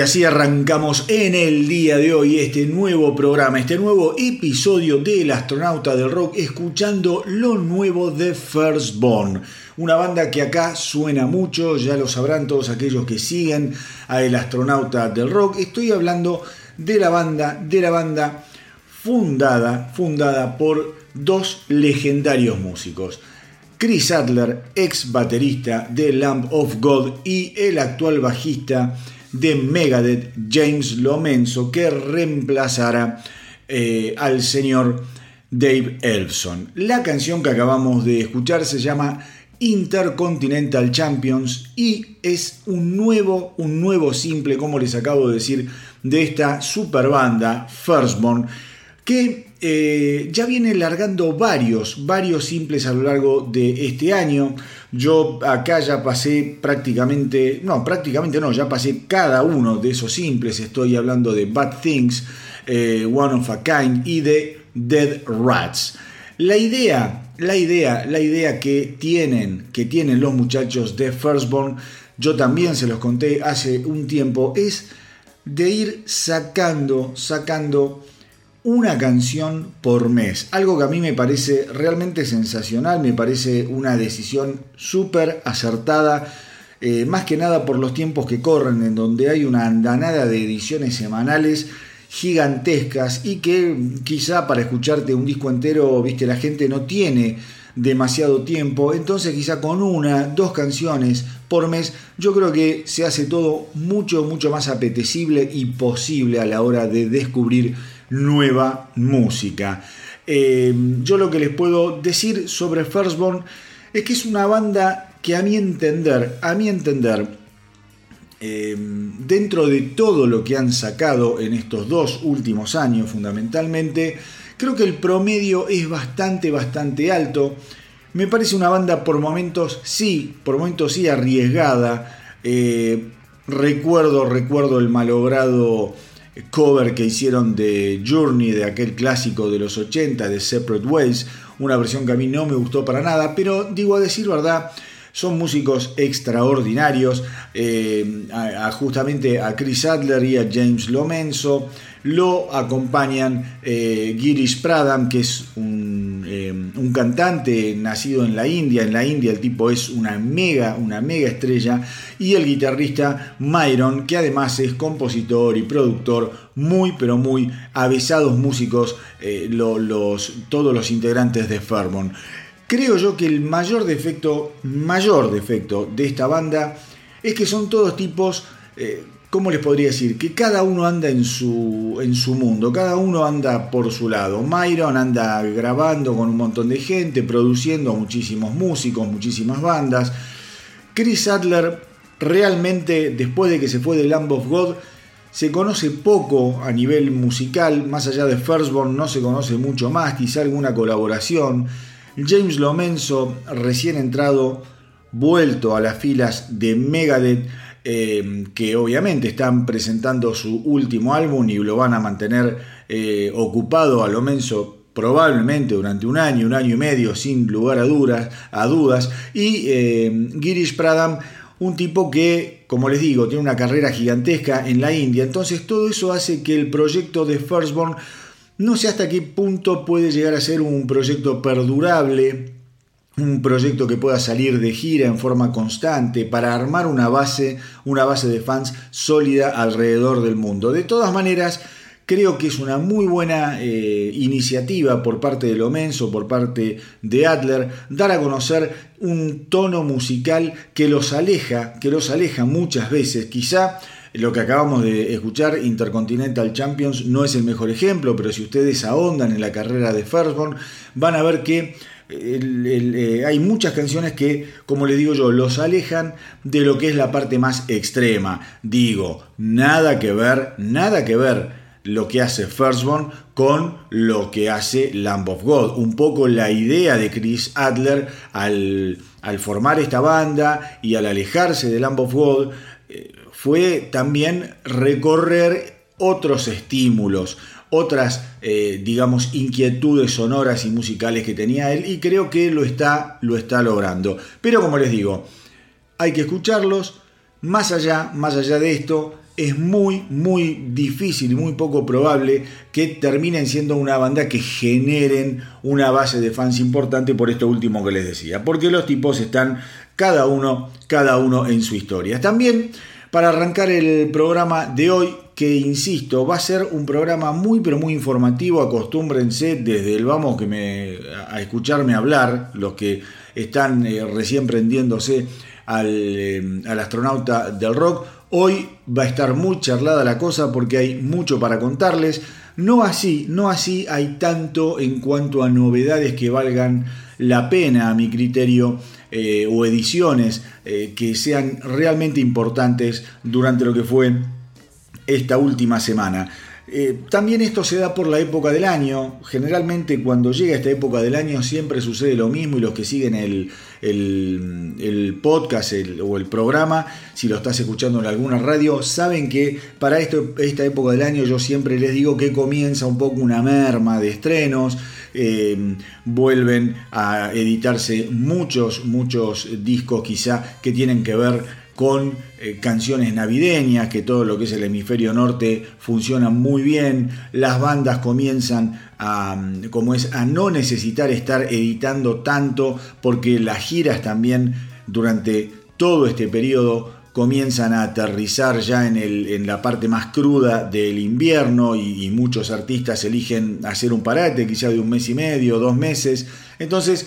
Y así arrancamos en el día de hoy este nuevo programa, este nuevo episodio del Astronauta del Rock, escuchando lo nuevo de Firstborn. Una banda que acá suena mucho, ya lo sabrán todos aquellos que siguen a El Astronauta del Rock. Estoy hablando de la banda, de la banda fundada, fundada por dos legendarios músicos. Chris Adler, ex baterista de Lamp of God y el actual bajista de Megadeth, James Lomenzo, que reemplazará eh, al señor Dave Elson. La canción que acabamos de escuchar se llama Intercontinental Champions y es un nuevo, un nuevo simple, como les acabo de decir, de esta super banda Firstborn que eh, ya viene largando varios, varios simples a lo largo de este año. Yo acá ya pasé prácticamente, no, prácticamente no, ya pasé cada uno de esos simples. Estoy hablando de Bad Things, eh, One of a Kind y de Dead Rats. La idea, la idea, la idea que tienen, que tienen los muchachos de Firstborn, yo también se los conté hace un tiempo, es de ir sacando, sacando una canción por mes. Algo que a mí me parece realmente sensacional, me parece una decisión súper acertada. Eh, más que nada por los tiempos que corren, en donde hay una andanada de ediciones semanales gigantescas y que quizá para escucharte un disco entero, viste, la gente no tiene demasiado tiempo, entonces quizá con una, dos canciones por mes, yo creo que se hace todo mucho, mucho más apetecible y posible a la hora de descubrir nueva música. Eh, yo lo que les puedo decir sobre Firstborn es que es una banda que a mi entender, a mi entender, eh, dentro de todo lo que han sacado en estos dos últimos años fundamentalmente, creo que el promedio es bastante, bastante alto. Me parece una banda por momentos sí, por momentos sí arriesgada. Eh, recuerdo, recuerdo el malogrado cover que hicieron de Journey, de aquel clásico de los 80, de Separate Ways, una versión que a mí no me gustó para nada, pero digo a decir verdad, son músicos extraordinarios, eh, justamente a Chris Adler y a James Lomenzo, lo acompañan eh, Girish Pradam, que es un, eh, un, cantante nacido en la India. En la India el tipo es una mega, una mega estrella. Y el guitarrista Myron, que además es compositor y productor, muy pero muy avisados músicos, los, todos los integrantes de Fairmont. Creo yo que el mayor defecto, mayor defecto de esta banda es que son todos tipos, eh, ¿cómo les podría decir? Que cada uno anda en su, en su mundo, cada uno anda por su lado. Myron anda grabando con un montón de gente, produciendo muchísimos músicos, muchísimas bandas. Chris Adler realmente, después de que se fue de Lamb of God, se conoce poco a nivel musical, más allá de Firstborn no se conoce mucho más, quizá alguna colaboración. James Lomenzo, recién entrado, vuelto a las filas de Megadeth, eh, que obviamente están presentando su último álbum y lo van a mantener eh, ocupado a Lomenzo probablemente durante un año, un año y medio, sin lugar a, dudas, a dudas. Y eh, Girish Pradam, un tipo que, como les digo, tiene una carrera gigantesca en la India. Entonces todo eso hace que el proyecto de Firstborn no sé hasta qué punto puede llegar a ser un proyecto perdurable, un proyecto que pueda salir de gira en forma constante para armar una base, una base de fans sólida alrededor del mundo. De todas maneras, creo que es una muy buena eh, iniciativa por parte de Lomenso, por parte de Adler, dar a conocer un tono musical que los aleja, que los aleja muchas veces, quizá lo que acabamos de escuchar, Intercontinental Champions, no es el mejor ejemplo, pero si ustedes ahondan en la carrera de Firstborn, van a ver que eh, hay muchas canciones que, como les digo yo, los alejan de lo que es la parte más extrema. Digo, nada que ver, nada que ver lo que hace Firstborn con lo que hace Lamb of God. Un poco la idea de Chris Adler al, formar esta banda y al alejarse de Lamb of God eh, fue también recorrer otros estímulos, otras, eh, digamos, inquietudes sonoras y musicales que tenía él y creo que lo está, lo está logrando. Pero como les digo, hay que escucharlos. Más allá, más allá de esto, es muy, muy difícil muy poco probable que terminen siendo una banda que generen una base de fans importante por esto último que les decía. Porque los tipos están cada uno, cada uno en su historia. También para arrancar el programa de hoy, que insisto, va a ser un programa muy pero muy informativo, acostúmbrense desde el vamos que me, a escucharme hablar, los que están eh, recién prendiéndose al, eh, al astronauta del rock. Hoy va a estar muy charlada la cosa porque hay mucho para contarles. No así, no así hay tanto en cuanto a novedades que valgan la pena a mi criterio eh, o ediciones eh, que sean realmente importantes durante lo que fue esta última semana. Eh, también esto se da por la época del año. Generalmente cuando llega esta época del año siempre sucede lo mismo y los que siguen el, el, podcast o el programa, si lo estás escuchando en alguna radio, saben que para esto, esta época del año yo siempre les digo que comienza un poco una merma de estrenos. Eh, vuelven a editarse muchos, muchos discos quizá que tienen que ver con eh, canciones navideñas, que todo lo que es el hemisferio norte funciona muy bien, las bandas comienzan a, mm, como es, a no necesitar estar editando tanto, porque las giras también durante todo este periodo comienzan a aterrizar ya en, el, en la parte más cruda del invierno y, y, muchos artistas eligen hacer un parate quizá de un mes y medio, dos meses. Entonces,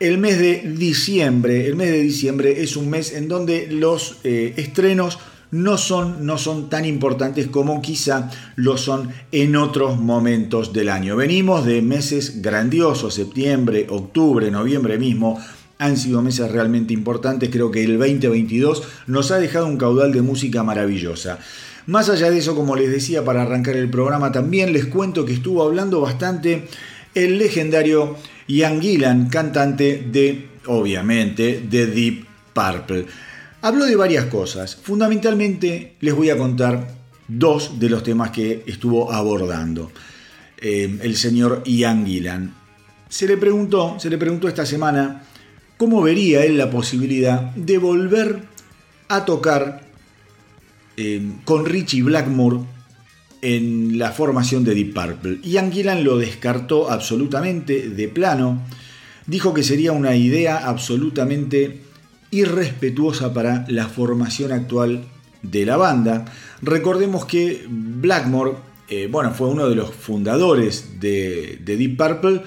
el mes de diciembre, el mes de diciembre es un mes en donde los eh, estrenos no son, no son tan importantes como quizá lo son en otros momentos del año. Venimos de meses grandiosos, septiembre, octubre, noviembre mismo, han sido meses realmente importantes. Creo que el 2022 nos ha dejado un caudal de música maravillosa. Más allá de eso, como les decía para arrancar el programa, también les cuento que estuvo hablando bastante el legendario Ian Gillan, cantante de, obviamente, de Deep Purple. Habló de varias cosas. Fundamentalmente les voy a contar dos de los temas que estuvo abordando eh, el señor Ian Gillan. Se le preguntó, se le preguntó esta semana cómo vería él la posibilidad de volver a tocar eh, con Richie Blackmore en la formación de Deep Purple. Ian Gillan lo descartó absolutamente de plano, dijo que sería una idea absolutamente irrespetuosa para la formación actual de la banda. Recordemos que Blackmore, eh, bueno, fue uno de los fundadores de, Deep Purple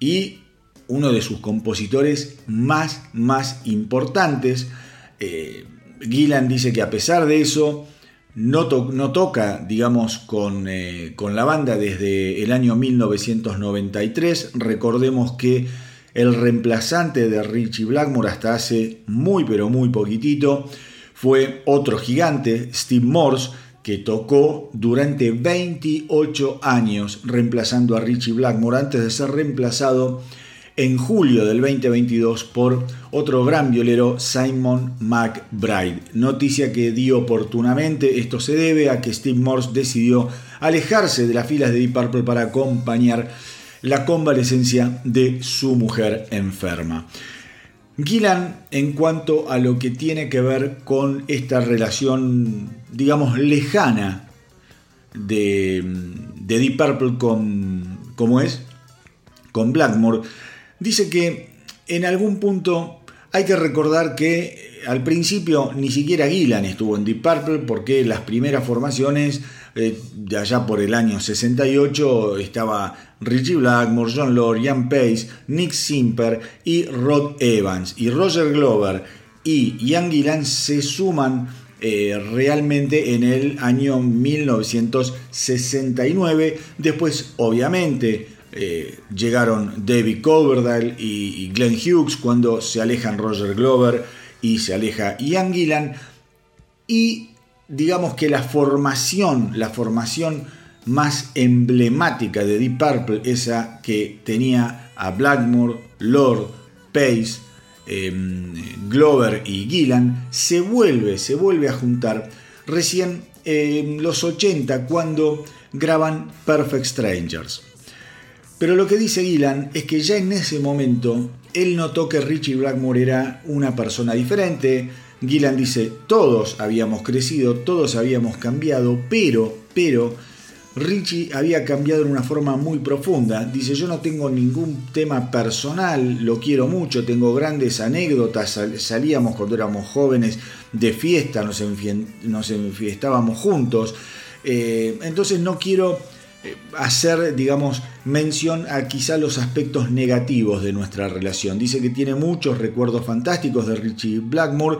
y uno de sus compositores más, más importantes. Eh, Gillan dice que a pesar de eso, no, toca, digamos, con, eh, con, la banda desde el año 1993. Recordemos que el reemplazante de Richie Blackmore hasta hace muy pero muy poquitito fue otro gigante, Steve Morse, que tocó durante 28 años reemplazando a Richie Blackmore antes de ser reemplazado en julio del 2022 por otro gran violero, Simon McBride. Noticia que dio oportunamente, esto se debe a que Steve Morse decidió alejarse de las filas de Deep Purple para acompañar la convalecencia de su mujer enferma. Gillan, en cuanto a lo que tiene que ver con esta relación, digamos, lejana de, de Deep Purple con, ¿cómo es? Con Blackmore, dice que en algún punto hay que recordar que al principio ni siquiera Gillan estuvo en Deep Purple porque las primeras formaciones eh, de allá por el año 68 estaba Richie Blackmore, John Lord, Ian Pace, Nick Simper y Rod Evans. Y Roger Glover y Ian Gillan se suman eh, realmente en el año 1969. Después, obviamente, eh, llegaron David Coverdale y, Glenn Hughes cuando se alejan Roger Glover y se aleja Ian Gillan. Y digamos que la formación, la formación más emblemática de Deep Purple, esa que tenía a Blackmore, Lord, Pace, em, Glover y Gillan, se vuelve, se vuelve a juntar recién en los 80 cuando graban Perfect Strangers. Pero lo que dice Gillan es que ya en ese momento él notó que Richie Blackmore era una persona diferente. Gillan dice, todos habíamos crecido, todos habíamos cambiado, pero, pero, Richie había cambiado en una forma muy profunda. Dice, yo no tengo ningún tema personal, lo quiero mucho, tengo grandes anécdotas, salíamos cuando éramos jóvenes de fiesta, nos, enfiestábamos juntos. Eh, entonces no quiero hacer, digamos, mención a quizá los aspectos negativos de nuestra relación. Dice que tiene muchos recuerdos fantásticos de Richie Blackmore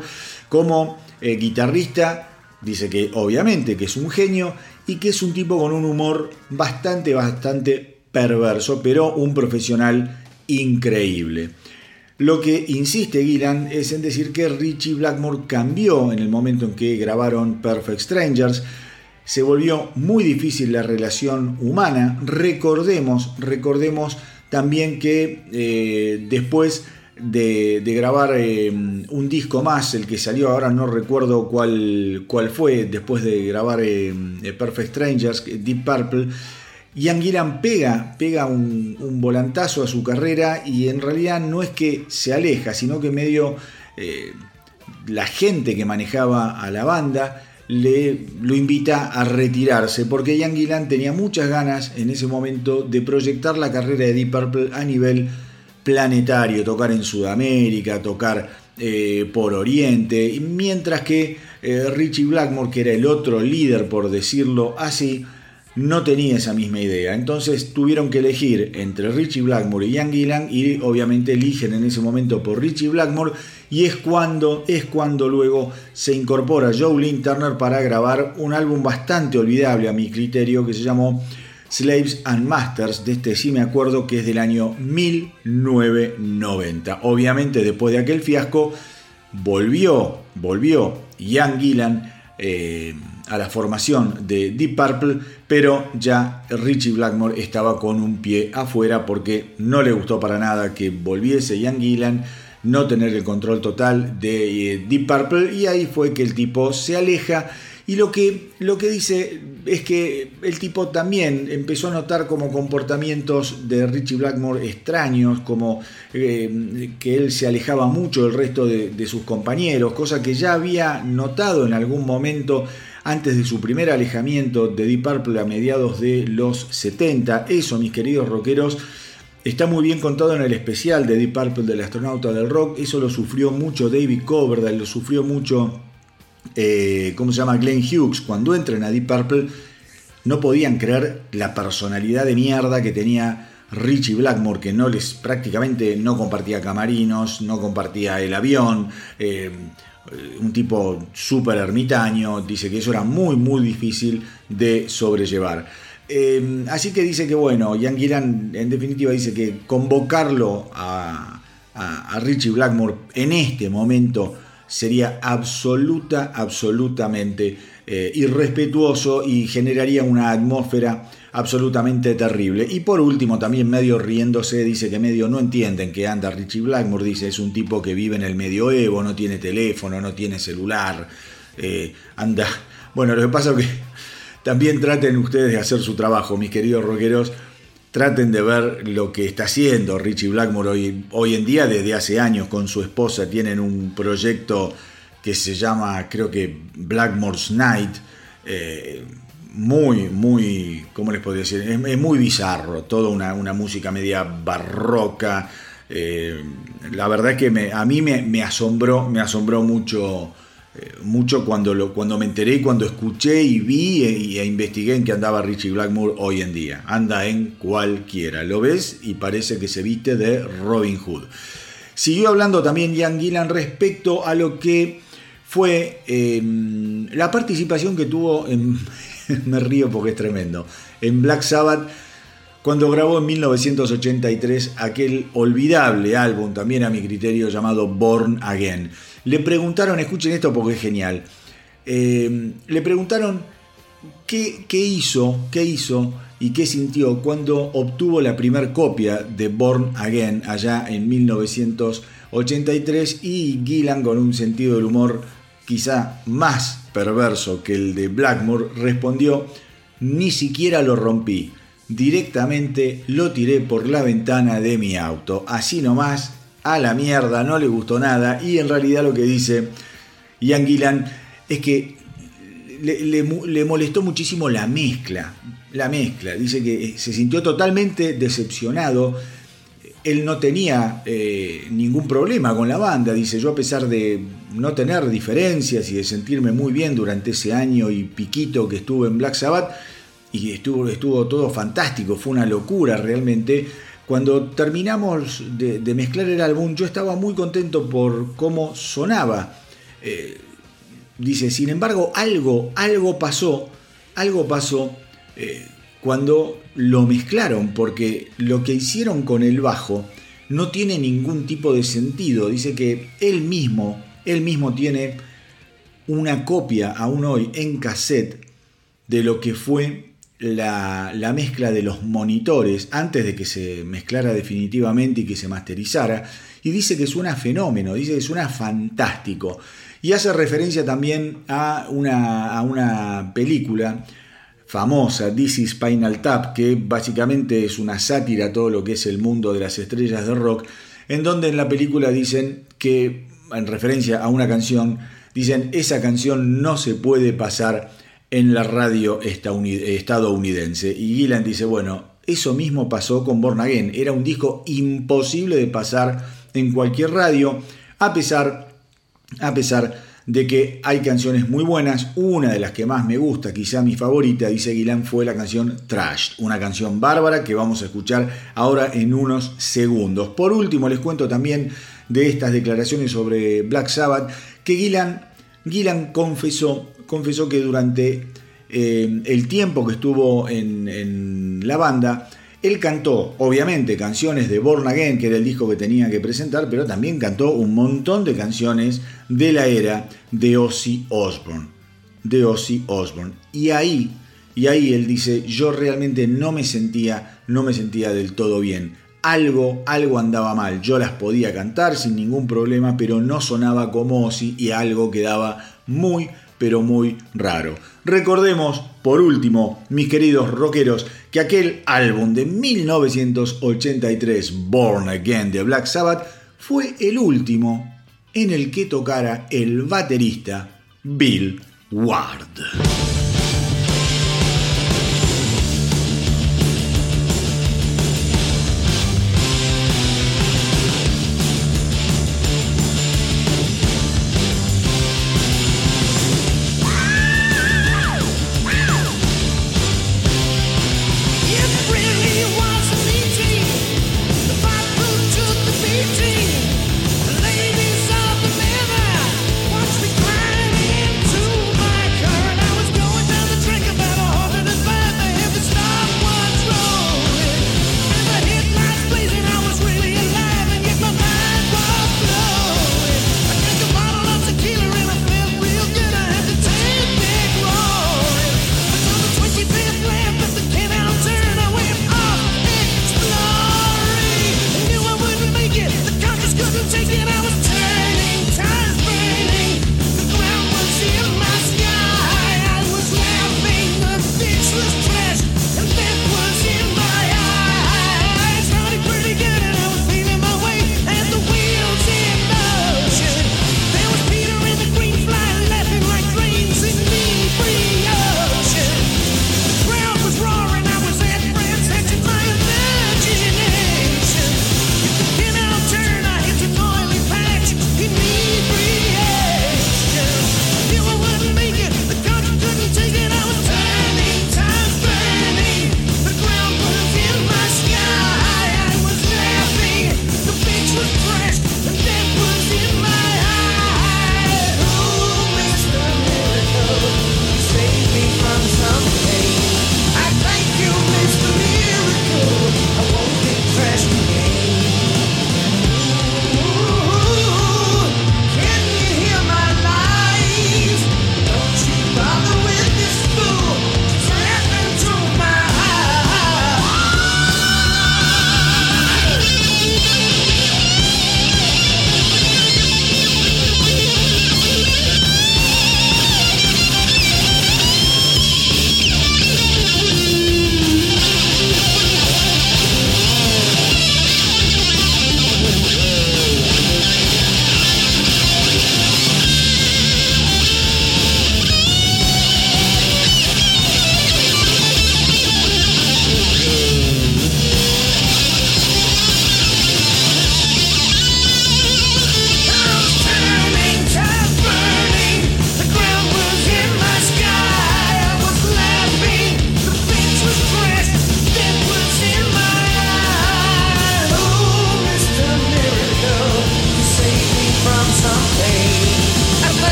como eh, guitarrista. Dice que obviamente que es un genio y que es un tipo con un humor bastante, bastante perverso, pero un profesional increíble. Lo que insiste Gillan es en decir que Richie Blackmore cambió en el momento en que grabaron Perfect Strangers, se volvió muy difícil la relación humana. Recordemos, recordemos también que eh, después de, grabar eh, un disco más, el que salió ahora no recuerdo cuál, cuál fue, después de grabar eh, Perfect Strangers, Deep Purple, Ian Gillan pega, pega un, un, volantazo a su carrera y en realidad no es que se aleja, sino que medio la gente que manejaba a la banda le, lo invita a retirarse porque Ian Gillan tenía muchas ganas en ese momento de proyectar la carrera de Deep Purple a nivel planetario, tocar en Sudamérica, tocar eh, por Oriente, mientras que eh, Richie Blackmore, que era el otro líder, por decirlo así, no tenía esa misma idea. Entonces tuvieron que elegir entre Richie Blackmore y Ian Gillan y obviamente eligen en ese momento por Richie Blackmore y es cuando, es cuando luego se incorpora Joe Lynn Turner para grabar un álbum bastante olvidable a mi criterio que se llamó Slaves and Masters, de este sí me acuerdo que es del año 1990. Obviamente después de aquel fiasco volvió, volvió Ian Gillan eh, a la formación de Deep Purple, pero ya Richie Blackmore estaba con un pie afuera porque no le gustó para nada que volviese Ian Gillan, no tener el control total de eh, Deep Purple y ahí fue que el tipo se aleja y lo que, lo que dice es que el tipo también empezó a notar como comportamientos de Richie Blackmore extraños, como eh, que él se alejaba mucho del resto de, sus compañeros, cosa que ya había notado en algún momento antes de su primer alejamiento de Deep Purple a mediados de los 70. Eso, mis queridos rockeros, está muy bien contado en el especial de Deep Purple del astronauta del rock. Eso lo sufrió mucho David Coverdale, lo sufrió mucho eh, ¿cómo se llama? Glenn Hughes, cuando entran a Deep Purple, no podían creer la personalidad de mierda que tenía Richie Blackmore, que no les prácticamente no compartía camarinos, no compartía el avión, eh, un tipo súper ermitaño, dice que eso era muy muy difícil de sobrellevar. Eh, así que dice que bueno, Ian Gillan en definitiva dice que convocarlo a, a Richie Blackmore en este momento sería absoluta, absolutamente eh, irrespetuoso y generaría una atmósfera absolutamente terrible. Y por último, también medio riéndose, dice que medio no entienden que anda Richie Blackmore, dice es un tipo que vive en el medioevo, no tiene teléfono, no tiene celular, eh, anda... Bueno, lo que pasa es que también traten ustedes de hacer su trabajo, mis queridos rockeros, traten de ver lo que está haciendo Richie Blackmore hoy, hoy en día, desde hace años con su esposa, tienen un proyecto que se llama, creo que Blackmore's Night, eh, muy, muy, ¿cómo les podría decir? Es, muy bizarro, toda una, música media barroca. Eh, la verdad es que a mí me, asombró, me asombró mucho mucho cuando, lo, cuando me enteré, cuando escuché y vi e, e, investigué en que andaba Richie Blackmore hoy en día. Anda en cualquiera. Lo ves y parece que se viste de Robin Hood. Siguió hablando también Ian Gillan respecto a lo que fue em, la participación que tuvo en. me río porque es tremendo. En Black Sabbath cuando grabó en 1983 aquel olvidable álbum, también a mi criterio, llamado Born Again. Le preguntaron, escuchen esto porque es genial, eh, le preguntaron qué, hizo, qué hizo y qué sintió cuando obtuvo la primera copia de Born Again allá en 1983 y Gillan con un sentido del humor quizá más perverso que el de Blackmore respondió, ni siquiera lo rompí, directamente lo tiré por la ventana de mi auto, así nomás a la mierda, no le gustó nada y en realidad lo que dice Ian Gillan es que le, molestó muchísimo la mezcla, la mezcla, dice que se sintió totalmente decepcionado, él no tenía eh, ningún problema con la banda, dice yo a pesar de no tener diferencias y de sentirme muy bien durante ese año y piquito que estuve en Black Sabbath, y estuvo, estuvo todo fantástico, fue una locura realmente, cuando terminamos de, mezclar el álbum, yo estaba muy contento por cómo sonaba. Eh, dice, sin embargo, algo, algo pasó, algo pasó eh, cuando lo mezclaron, porque lo que hicieron con el bajo no tiene ningún tipo de sentido. Dice que él mismo, él mismo tiene una copia aún hoy en cassette de lo que fue la, mezcla de los monitores antes de que se mezclara definitivamente y que se masterizara. Y dice que suena fenómeno, dice que suena fantástico. Y hace referencia también a una, a una película famosa, This is Spinal Tap, que básicamente es una sátira a todo lo que es el mundo de las estrellas de rock, en donde en la película dicen que en referencia a una canción, dicen, esa canción no se puede pasar en la radio estadounidense. Y Gillan dice, bueno, eso mismo pasó con Born Again. Era un disco imposible de pasar en cualquier radio, a pesar, a pesar de que hay canciones muy buenas. Una de las que más me gusta, quizá mi favorita, dice Guilán, fue la canción Trash, una canción bárbara que vamos a escuchar ahora en unos segundos. Por último, les cuento también de estas declaraciones sobre Black Sabbath que Gillan, confesó, confesó que durante eh, el tiempo que estuvo en, la banda, él cantó, obviamente, canciones de Born Again, que era el disco que tenía que presentar, pero también cantó un montón de canciones de la era de Ozzy Osbourne. De Ozzy Osbourne. Y ahí, y ahí él dice, yo realmente no me sentía, no me sentía del todo bien. Algo, algo andaba mal. Yo las podía cantar sin ningún problema, pero no sonaba como Ozzy y algo quedaba muy, pero muy raro. Recordemos, por último, mis queridos rockeros, que aquel álbum de 1983, Born Again de Black Sabbath, fue el último en el que tocara el baterista Bill Ward.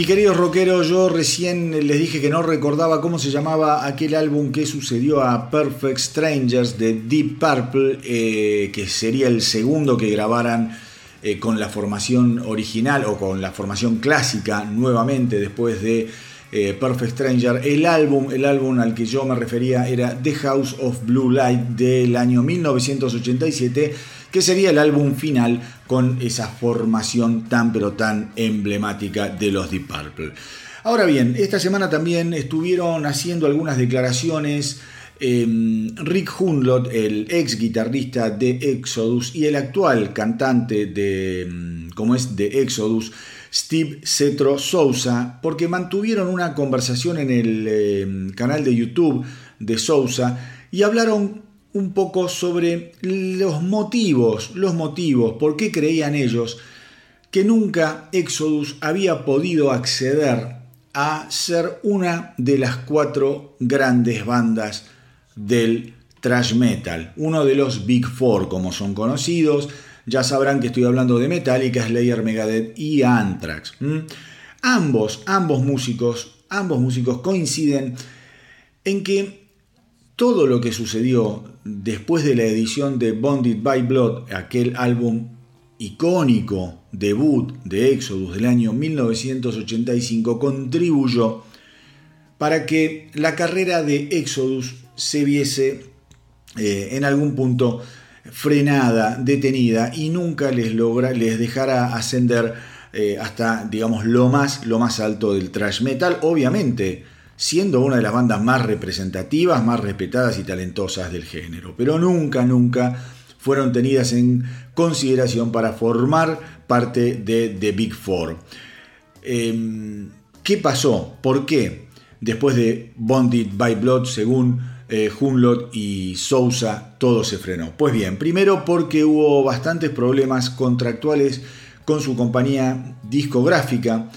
Mis queridos rockeros, yo recién les dije que no recordaba cómo se llamaba aquel álbum que sucedió a Perfect Strangers de Deep Purple, eh, que sería el segundo que grabaran eh, con la formación original o con la formación clásica nuevamente después de eh, Perfect Stranger. El álbum, el álbum al que yo me refería era The House of Blue Light del año 1987 que sería el álbum final con esa formación tan pero tan emblemática de los Deep Purple. Ahora bien, esta semana también estuvieron haciendo algunas declaraciones em, Rick Hunlot, el ex guitarrista de Exodus y el actual cantante de, em, como es, de Exodus, Steve Cetro Sousa, porque mantuvieron una conversación en el em, canal de YouTube de Sousa y hablaron un poco sobre los motivos, los motivos, por qué creían ellos que nunca Exodus había podido acceder a ser una de las cuatro grandes bandas del thrash metal, uno de los Big Four como son conocidos, ya sabrán que estoy hablando de Metallica, Slayer, Megadeth y Anthrax. Ambos, ambos músicos, ambos músicos coinciden en que todo lo que sucedió después de la edición de Bonded by Blood, aquel álbum icónico debut de Exodus del año 1985, contribuyó para que la carrera de Exodus se viese eh, en algún punto frenada, detenida y nunca les logra, les dejara ascender eh, hasta, digamos, lo más, lo más alto del thrash metal. Obviamente, siendo una de las bandas más representativas, más respetadas y talentosas del género, pero nunca, nunca fueron tenidas en consideración para formar parte de The Big Four. Em, ¿Qué pasó? ¿Por qué? Después de Bonded by Blood, según eh, Hunlot y Sousa, todo se frenó. Pues bien, primero porque hubo bastantes problemas contractuales con su compañía discográfica.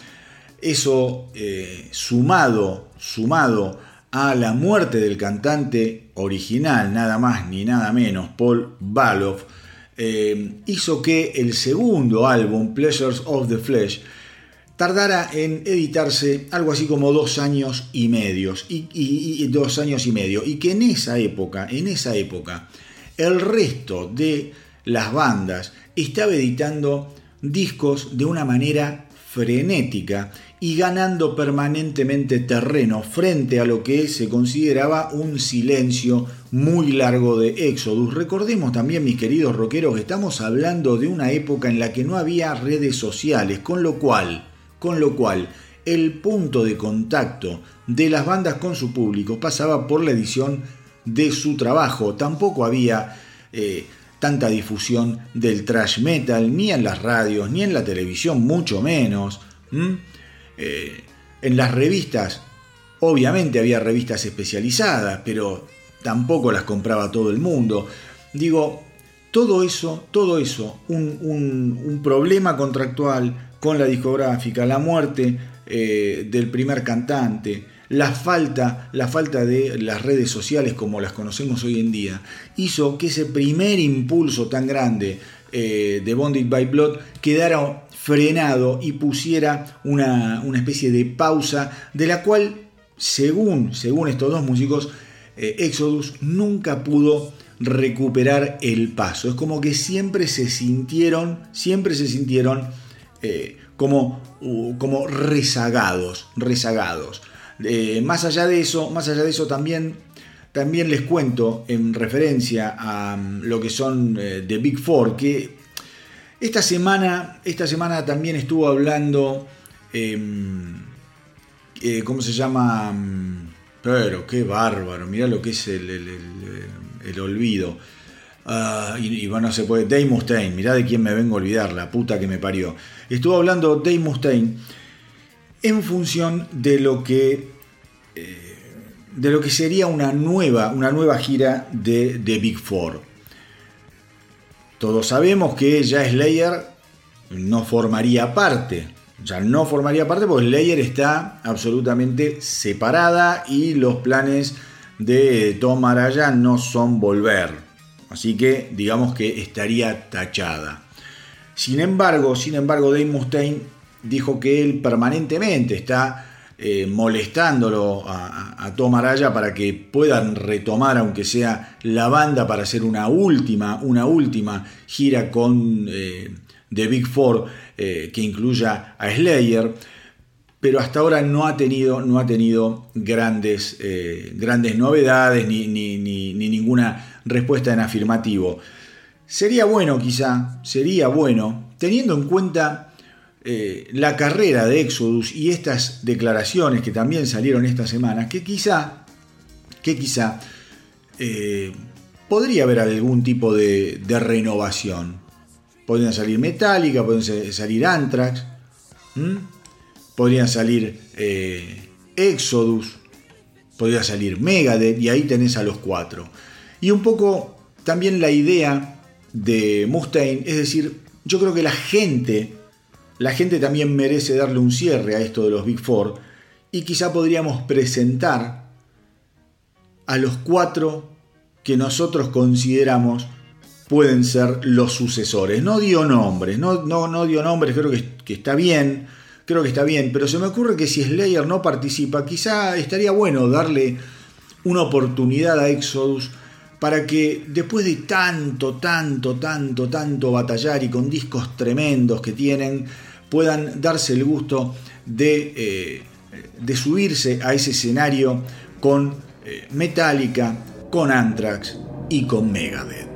Eso eh, sumado sumado a la muerte del cantante original, nada más ni nada menos, Paul Baloff, eh, hizo que el segundo álbum, Pleasures of the Flesh, tardara en editarse algo así como dos años y medios, y, dos años y medio, y que en esa época, en esa época, el resto de las bandas estaba editando discos de una manera frenética y ganando permanentemente terreno frente a lo que se consideraba un silencio muy largo de Exodus. Recordemos también, mis queridos rockeros, que estamos hablando de una época en la que no había redes sociales, con lo cual, con lo cual, el punto de contacto de las bandas con su público pasaba por la edición de su trabajo. Tampoco había eh, tanta difusión del thrash metal, ni en las radios, ni en la televisión, mucho menos. Eh, en las revistas, obviamente había revistas especializadas, pero tampoco las compraba todo el mundo. Digo, todo eso, todo eso, un, problema contractual con la discográfica, la muerte eh, del primer cantante, la falta, la falta de las redes sociales como las conocemos hoy en día, hizo que ese primer impulso tan grande eh, de Bonded by Blood quedara frenado y pusiera una, especie de pausa de la cual, según, según estos dos músicos, eh, Exodus nunca pudo recuperar el paso. Es como que siempre se sintieron, siempre se sintieron eh, como, como rezagados, rezagados. Eh, más allá de eso, más allá de eso también, también les cuento en referencia a mm, lo que son The Big Four, que esta semana, esta semana también estuvo hablando, em, eh, ¿cómo se llama? Mm, pero qué bárbaro, mirá lo que es el, olvido. Ah, y, bueno, se puede. Dave Mustaine, mirá de quién me vengo a olvidar, la puta que me parió. Estuvo hablando Dave Mustaine en función de lo que. Eh, de lo que sería una nueva, una nueva gira de, de Big Four. Todos sabemos que ya Slayer no formaría parte. Ya no formaría parte porque Slayer está absolutamente separada y los planes de Tom Araya no son volver. Así que digamos que estaría tachada. Sin embargo, sin embargo, Dave Mustaine dijo que él permanentemente está eh, molestándolo a, a, para que puedan retomar, aunque sea la banda, para hacer una última, una última gira con eh, The Big Four eh, que incluya a Slayer. Pero hasta ahora no ha tenido, no ha tenido grandes, grandes novedades ni, ni, ni ninguna respuesta en afirmativo. Sería bueno quizá, sería bueno, teniendo en cuenta eh, la carrera de Exodus y estas declaraciones que también salieron esta semana, que quizá, que quizá eh, podría haber algún tipo de, renovación. Podrían salir Metallica, podrían salir Anthrax, podrían salir eh, Exodus, podría salir Megadeth, y ahí tenés a los cuatro. Y un poco también la idea de Mustaine, es decir, yo creo que la gente la gente también merece darle un cierre a esto de los Big Four y quizá podríamos presentar a los cuatro que nosotros consideramos pueden ser los sucesores. No dio nombres, no, no, no dio nombres, creo que, que, está bien, creo que está bien, pero se me ocurre que si Slayer no participa, quizá estaría bueno darle una oportunidad a Exodus para que después de tanto, tanto, tanto, tanto batallar y con discos tremendos que tienen, puedan darse el gusto de, eh, de subirse a ese escenario con eh, Metallica, con Anthrax y con Megadeth.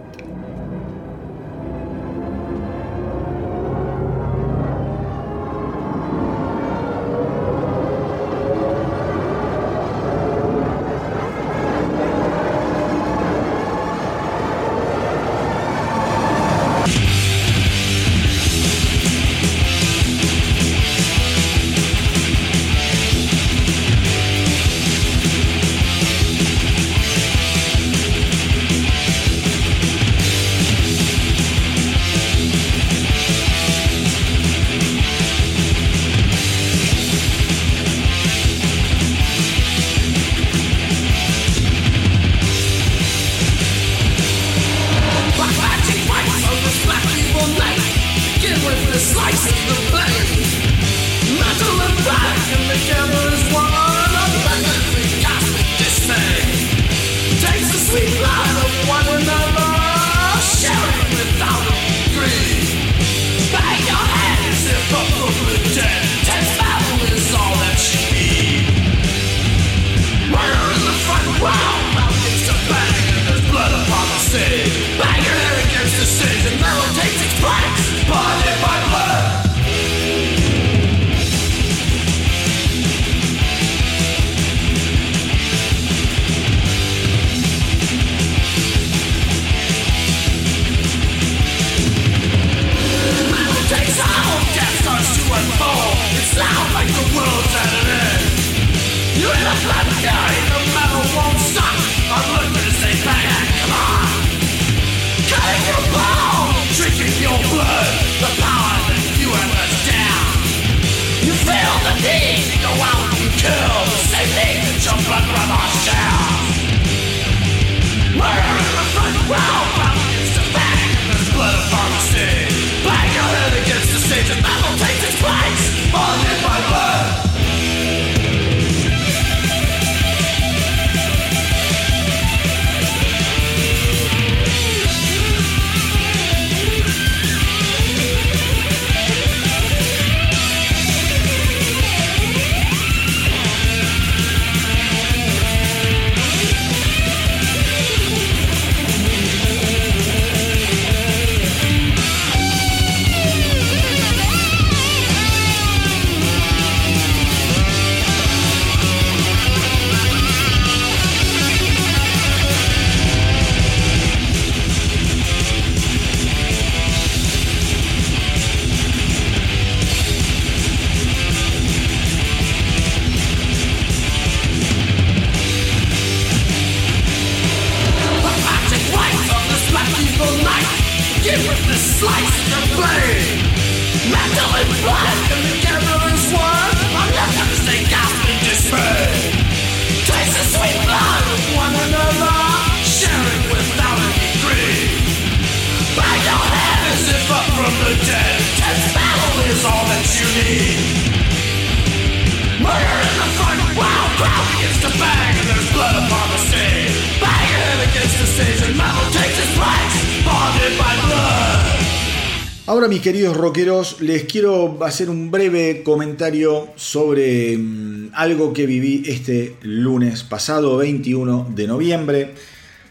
Les quiero hacer un breve comentario sobre mm, algo que viví este lunes pasado 21 de noviembre.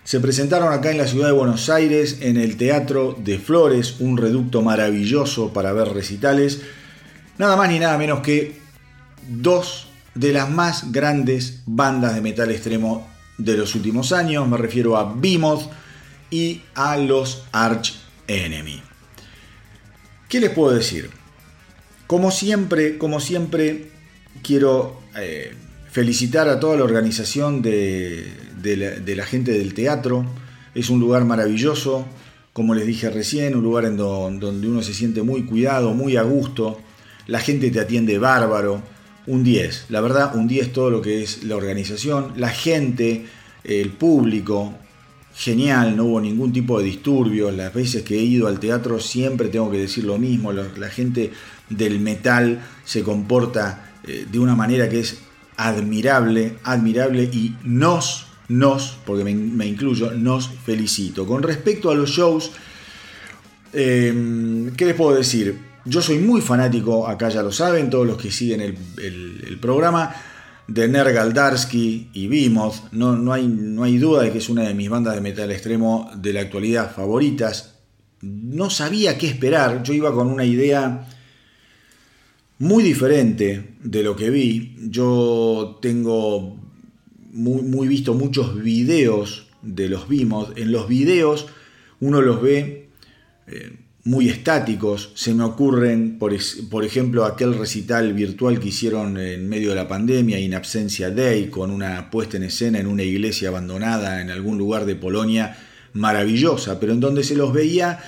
Se presentaron acá en la ciudad de Buenos Aires en el Teatro de Flores, un reducto maravilloso para ver recitales. Nada más ni nada menos que dos de las más grandes bandas de metal extremo de los últimos años. Me refiero a Behemoth y a los Arch Enemy. ¿Qué les puedo decir? Como siempre, como siempre, quiero eh, felicitar a toda la organización de, la, gente del teatro. Es un lugar maravilloso, como les dije recién, un lugar en donde uno se siente muy cuidado, muy a gusto. La gente te atiende bárbaro. Un 10, la verdad, un 10 todo lo que es la organización, la gente, el público, genial, no hubo ningún tipo de disturbios. Las veces que he ido al teatro siempre tengo que decir lo mismo. La, gente del metal se comporta eh, de una manera que es admirable, admirable y nos, nos, porque me, incluyo, nos felicito. Con respecto a los shows, em, ¿qué les puedo decir? Yo soy muy fanático, acá ya lo saben, todos los que siguen el programa de Nergal Darsky y Behemoth. No, no, hay, no hay duda de que es una de mis bandas de metal extremo de la actualidad favoritas. No sabía qué esperar. Yo iba con una idea muy diferente de lo que vi. Yo tengo muy, visto muchos videos de los Behemoth. En los videos uno los ve. Eh, muy estáticos. Se me ocurren, por, por, ejemplo, aquel recital virtual que hicieron en medio de la pandemia, In Absencia Day, con una puesta en escena en una iglesia abandonada en algún lugar de Polonia, maravillosa, pero en donde se los veía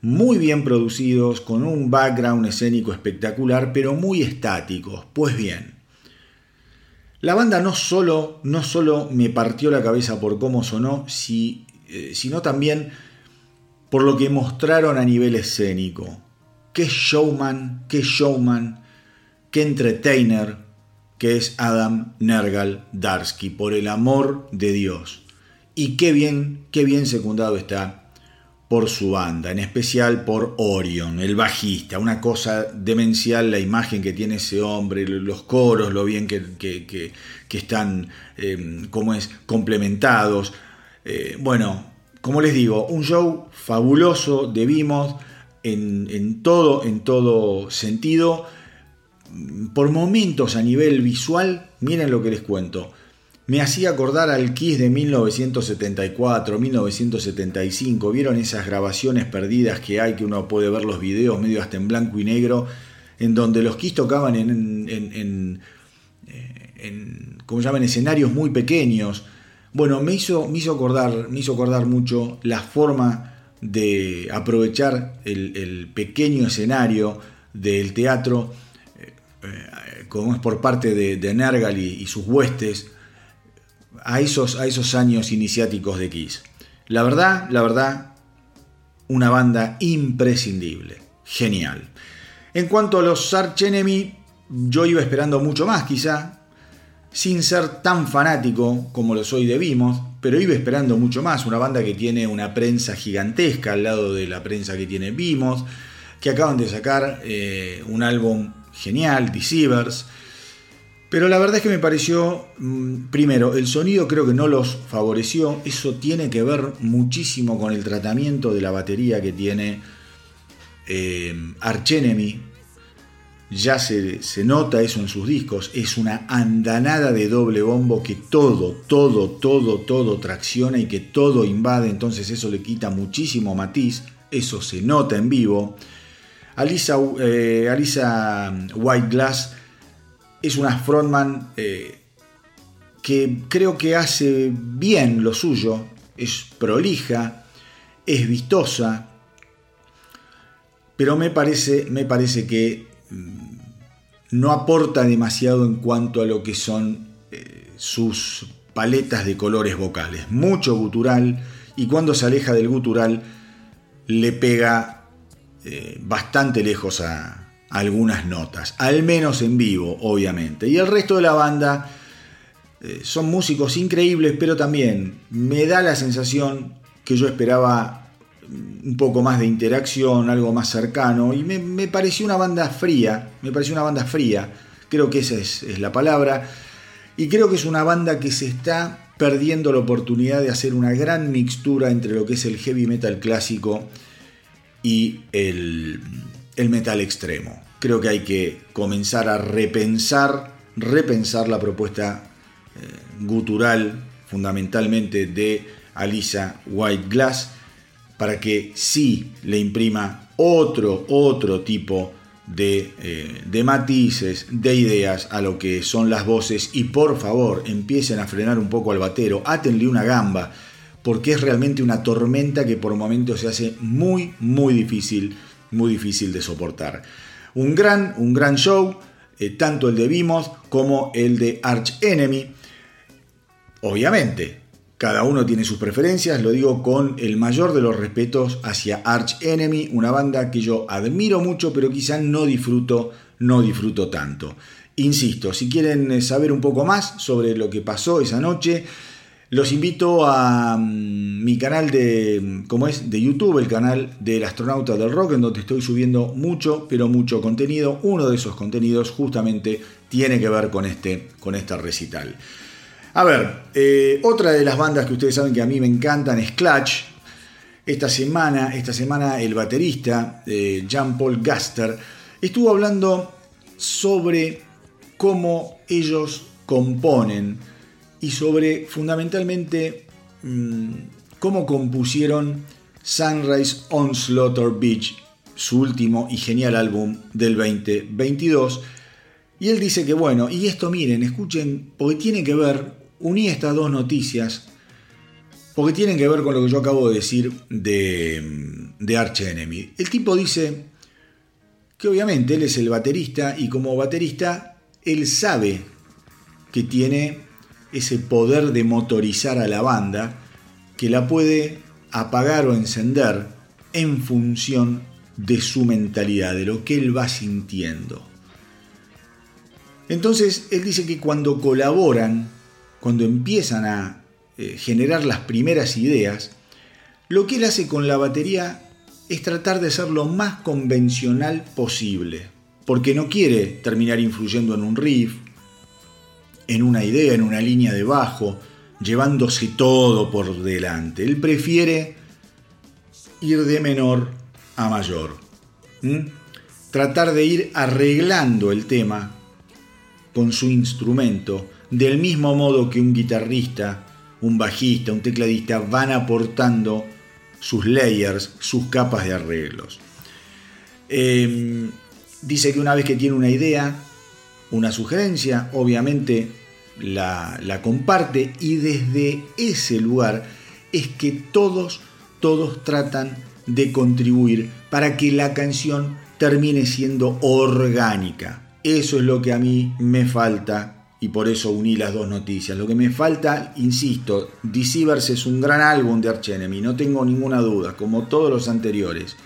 muy bien producidos, con un background escénico espectacular, pero muy estáticos. Pues bien, la banda no solo, no solo me partió la cabeza por cómo sonó, eh, sino también por lo que mostraron a nivel escénico. Qué showman, qué showman, qué entertainer que es Adam Nergal Darsky, por el amor de Dios. Y qué bien, qué bien secundado está por su banda, en especial por Orion, el bajista. Una cosa demencial la imagen que tiene ese hombre, los coros, lo bien que, que, están, eh, es, complementados. Eh, bueno, como les digo, un show fabuloso de Behemoth en, todo, en todo sentido. Por momentos a nivel visual, miren lo que les cuento. Me hacía acordar al Kiss de 1974, 1975. ¿Vieron esas grabaciones perdidas que hay que uno puede ver los videos medio hasta en blanco y negro? En donde los Kiss tocaban en, en, en llaman? escenarios muy pequeños bueno, me hizo, me hizo, acordar, me hizo acordar mucho la forma de aprovechar el, pequeño escenario del teatro, eh, eh, como es por parte de, Nergal y, sus huestes, a esos, a esos años iniciáticos de Kiss. La verdad, la verdad, una banda imprescindible, genial. En cuanto a los Arch Enemy, yo iba esperando mucho más, quizá, sin ser tan fanático como lo soy de Vimos, pero iba esperando mucho más, una banda que tiene una prensa gigantesca al lado de la prensa que tiene Vimos, que acaban de sacar eh, un álbum genial, Deceivers, pero la verdad es que me pareció, mm, primero, el sonido creo que no los favoreció, eso tiene que ver muchísimo con el tratamiento de la batería que tiene eh, Archenemy, ya se, nota eso en sus discos, es una andanada de doble bombo que todo, todo, todo, todo tracciona y que todo invade, entonces eso le quita muchísimo matiz, eso se nota en vivo. Alisa, eh, Alisa White Glass es una frontman eh, que creo que hace bien lo suyo, es prolija, es vistosa, pero me parece, me parece que no aporta demasiado en cuanto a lo que son eh, sus paletas de colores vocales. Mucho gutural y cuando se aleja del gutural le pega eh, bastante lejos a, algunas notas, al menos en vivo, obviamente. Y el resto de la banda eh, son músicos increíbles, pero también me da la sensación que yo esperaba un poco más de interacción, algo más cercano, y me, pareció una banda fría, me pareció una banda fría, creo que esa es, es la palabra, y creo que es una banda que se está perdiendo la oportunidad de hacer una gran mixtura entre lo que es el heavy metal clásico y el, metal extremo. Creo que hay que comenzar a repensar, repensar la propuesta eh, gutural fundamentalmente de Alisa White Glass para que sí le imprima otro, otro tipo de, eh, de, matices, de ideas a lo que son las voces y por favor empiecen a frenar un poco al batero, átenle una gamba, porque es realmente una tormenta que por momentos se hace muy, muy difícil, muy difícil de soportar. Un gran, un gran show, eh, tanto el de Vimos como el de Arch Enemy. Obviamente, cada uno tiene sus preferencias, lo digo con el mayor de los respetos hacia Arch Enemy, una banda que yo admiro mucho, pero quizá no disfruto, no disfruto tanto. Insisto, si quieren eh, saber un poco más sobre lo que pasó esa noche, los invito a mm, mi canal de, ¿cómo es? de YouTube, el canal del astronauta del rock, en donde estoy subiendo mucho, pero mucho contenido. Uno de esos contenidos justamente tiene que ver con este, con este recital. A ver, eh, otra de las bandas que ustedes saben que a mí me encantan es Clutch. Esta semana, esta semana el baterista eh, Jean-Paul Gaster estuvo hablando sobre cómo ellos componen y sobre fundamentalmente mm, cómo compusieron Sunrise on Slaughter Beach, su último y genial álbum del 2022. Y él dice que bueno, y esto miren, escuchen, porque tiene que ver uní estas dos noticias porque tienen que ver con lo que yo acabo de decir de, de Arch Enemy. El tipo dice que obviamente él es el baterista y como baterista él sabe que tiene ese poder de motorizar a la banda que la puede apagar o encender en función de su mentalidad, de lo que él va sintiendo. Entonces, él dice que cuando colaboran cuando empiezan a eh, generar las primeras ideas, lo que él hace con la batería es tratar de ser lo más convencional posible, porque no quiere terminar influyendo en un riff, en una idea, en una línea de bajo, llevándose todo por delante. Él prefiere ir de menor a mayor. Tratar de ir arreglando el tema con su instrumento del mismo modo que un guitarrista, un bajista, un tecladista van aportando sus layers, sus capas de arreglos. Em, dice que una vez que tiene una idea, una sugerencia, obviamente la, la comparte y desde ese lugar es que todos, todos tratan de contribuir para que la canción termine siendo orgánica. Eso es lo que a mí me falta y por eso uní las dos noticias. Lo que me falta, insisto, Deceivers es un gran álbum de Arch Enemy, no tengo ninguna duda, como todos los anteriores.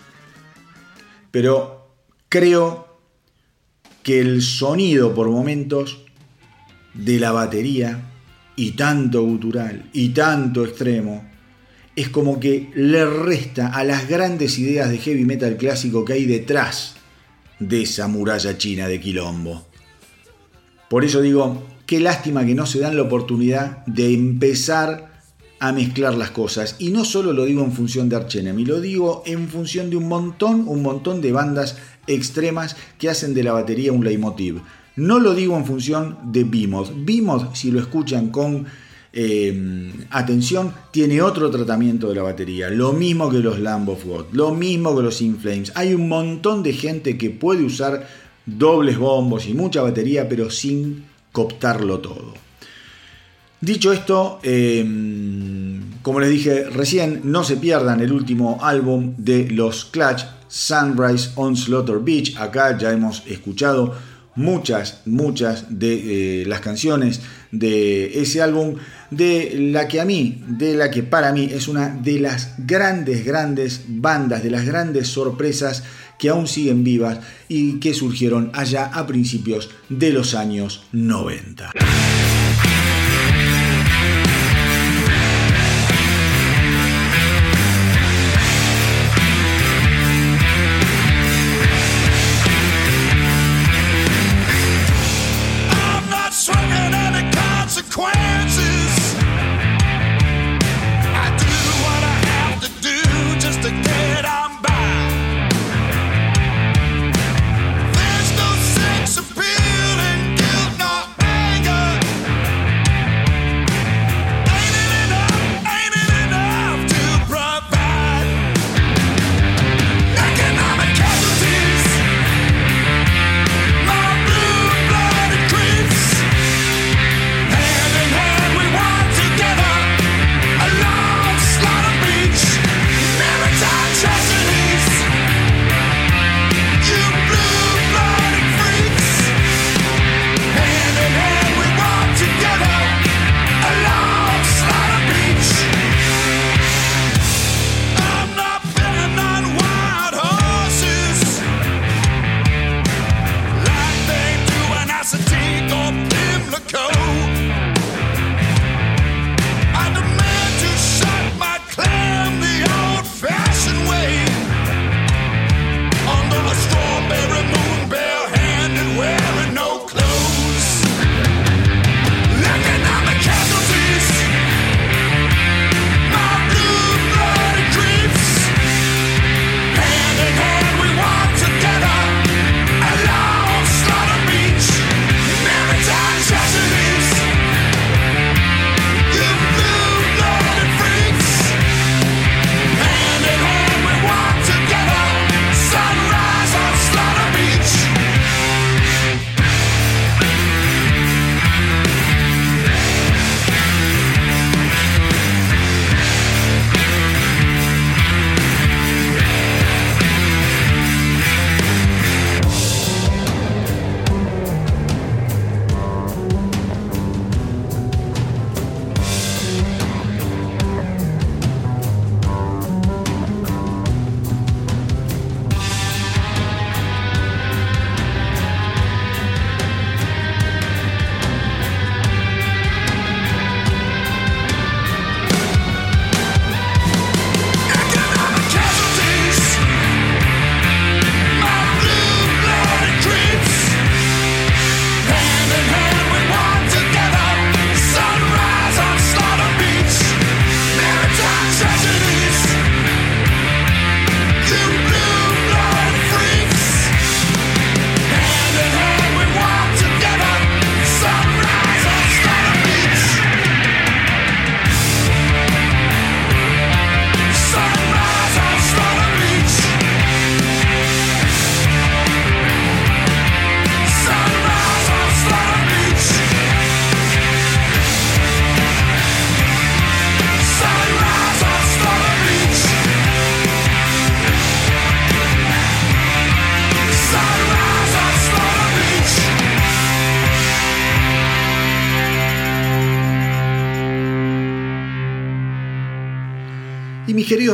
Pero creo que el sonido por momentos de la batería, y tanto gutural, y tanto extremo, es como que le resta a las grandes ideas de heavy metal clásico que hay detrás de esa muralla china de Quilombo. Por eso digo, qué lástima que no se dan la oportunidad de empezar a mezclar las cosas. Y no solo lo digo en función de Arch Enemy, lo digo en función de un montón, un montón de bandas extremas que hacen de la batería un leitmotiv. No lo digo en función de Behemoth. Behemoth, si lo escuchan con eh, atención, tiene otro tratamiento de la batería. Lo mismo que los Lamb of God, lo mismo que los Inflames. Hay un montón de gente que puede usar dobles bombos y mucha batería, pero sin cooptarlo todo. Dicho esto, em, como les dije recién, no se pierdan el último álbum de los Clutch, Sunrise on Slaughter Beach. Acá ya hemos escuchado muchas, muchas de eh, las canciones de ese álbum, de la que a mí, de la que para mí es una de las grandes, grandes bandas, de las grandes sorpresas que aún siguen vivas y que surgieron allá a principios de los años 90.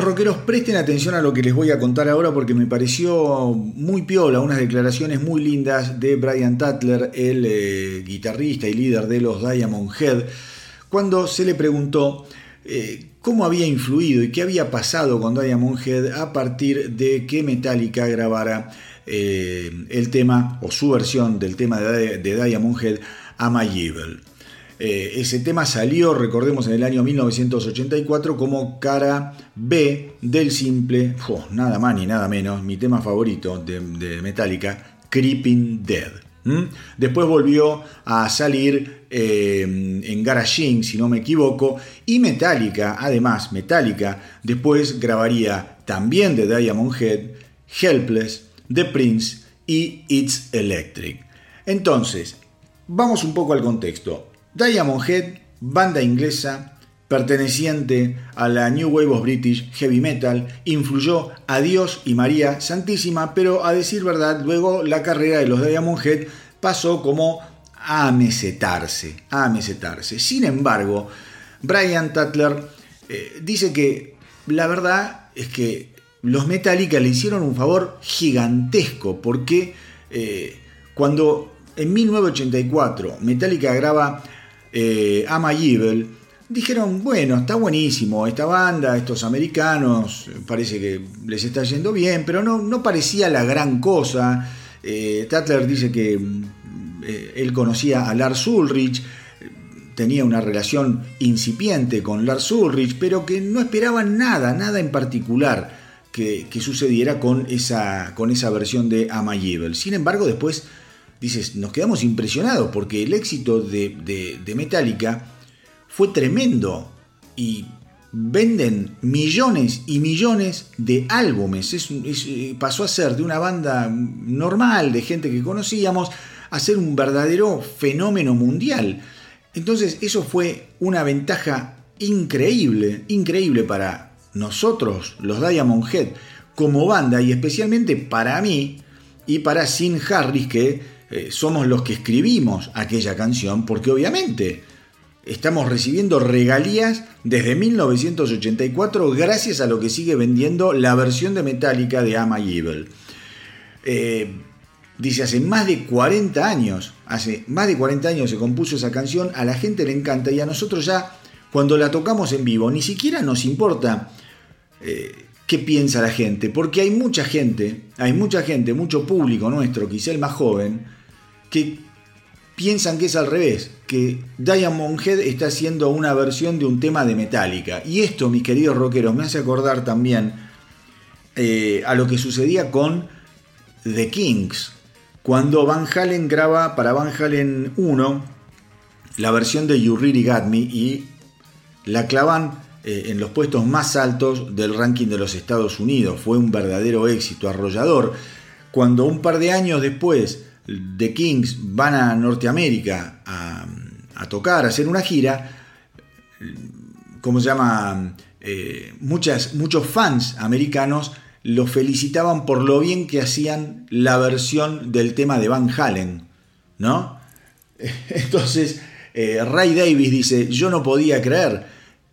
Rockeros, presten atención a lo que les voy a contar ahora porque me pareció muy piola, unas declaraciones muy lindas de Brian Tatler, el eh, guitarrista y líder de los Diamond Head, cuando se le preguntó eh, cómo había influido y qué había pasado con Diamond Head a partir de que Metallica grabara eh, el tema o su versión del tema de, Diamond Head, Am I Evil. Eh, ese tema salió, recordemos, en el año 1984 como cara B del simple, nada más ni nada menos, mi tema favorito de, Metallica, Creeping Dead. Después volvió a salir eh, en Garage si no me equivoco, y Metallica, además, Metallica, después grabaría también de Diamond Head, Helpless, The Prince y It's Electric. Entonces, vamos un poco al contexto. Diamond Head, banda inglesa perteneciente a la New Wave of British Heavy Metal, influyó a Dios y María Santísima, pero a decir verdad, luego la carrera de los Diamond Head pasó como a mesetarse, a mesetarse. Sin embargo, Brian Tatler eh, dice que la verdad es que los Metallica le hicieron un favor gigantesco porque eh, cuando en 1984 Metallica graba eh, Ama Evil, dijeron, bueno, está buenísimo, esta banda, estos americanos, parece que les está yendo bien, pero no, no parecía la gran cosa. Eh, Tatler dice que eh, él conocía a Lars Ulrich, tenía una relación incipiente con Lars Ulrich, pero que no esperaban nada, nada en particular que, sucediera con esa, con esa versión de Evil. Sin embargo, después dices, nos quedamos impresionados porque el éxito de, de Metallica fue tremendo y venden millones y millones de álbumes. Eh, pasó a ser de una banda normal, de gente que conocíamos, a ser un verdadero fenómeno mundial. Entonces eso fue una ventaja increíble, increíble para nosotros, los Diamond Head, como banda y especialmente para mí y para Sin Harris, que eh, somos los que escribimos aquella canción, porque obviamente estamos recibiendo regalías desde 1984 gracias a lo que sigue vendiendo la versión de Metallica de Am I Evil. Eh, dice, hace más de 40 años, hace más de 40 años se compuso esa canción, a la gente le encanta y a nosotros ya cuando la tocamos en vivo ni siquiera nos importa eh, qué piensa la gente, porque hay mucha gente, hay mucha gente, mucho público nuestro, quizá el más joven, que piensan que es al revés, que Diamond Head está haciendo una versión de un tema de Metallica. Y esto, mis queridos rockeros, me hace acordar también eh, a lo que sucedía con The Kings, cuando Van Halen graba para Van Halen 1 la versión de You Really Got Me y la clavan eh, en los puestos más altos del ranking de los Estados Unidos. Fue un verdadero éxito arrollador. Cuando un par de años después The Kings van a Norteamérica a, tocar, a hacer una gira, ¿cómo se llama? Eh, muchos fans americanos los felicitaban por lo bien que hacían la versión del tema de Van Halen, ¿no? Entonces, eh, Ray Davis dice, yo no podía creer,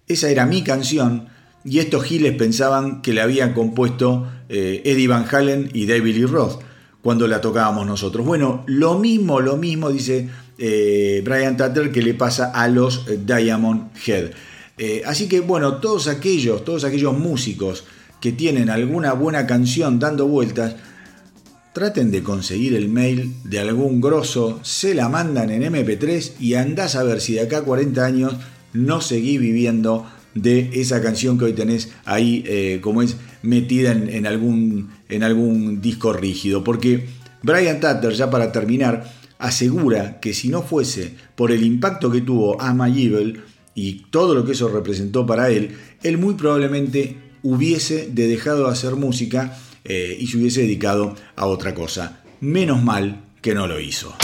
esa era mi canción, y estos giles pensaban que la habían compuesto eh, Eddie Van Halen y David Lee Roth cuando la tocábamos nosotros. Bueno, lo mismo, lo mismo dice eh, Brian Tatter que le pasa a los eh, Diamond Head. Eh, así que bueno, todos aquellos, todos aquellos músicos que tienen alguna buena canción dando vueltas, traten de conseguir el mail de algún grosso, se la mandan en MP3 y andás a ver si de acá a 40 años no seguís viviendo de esa canción que hoy tenés ahí, como es metida en, algún, en algún disco rígido. Porque Brian Tatter, ya para terminar, asegura que si no fuese por el impacto que tuvo Ama Evil y todo lo que eso representó para él, él muy probablemente hubiese dejado de hacer música eh, y se hubiese dedicado a otra cosa. Menos mal que no lo hizo.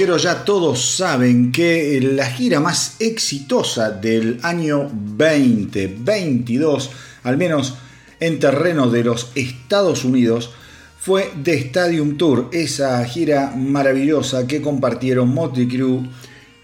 Ya todos saben que la gira más exitosa del año 2022, al menos en terreno de los Estados Unidos, fue The Stadium Tour, esa gira maravillosa que compartieron Motley Crue,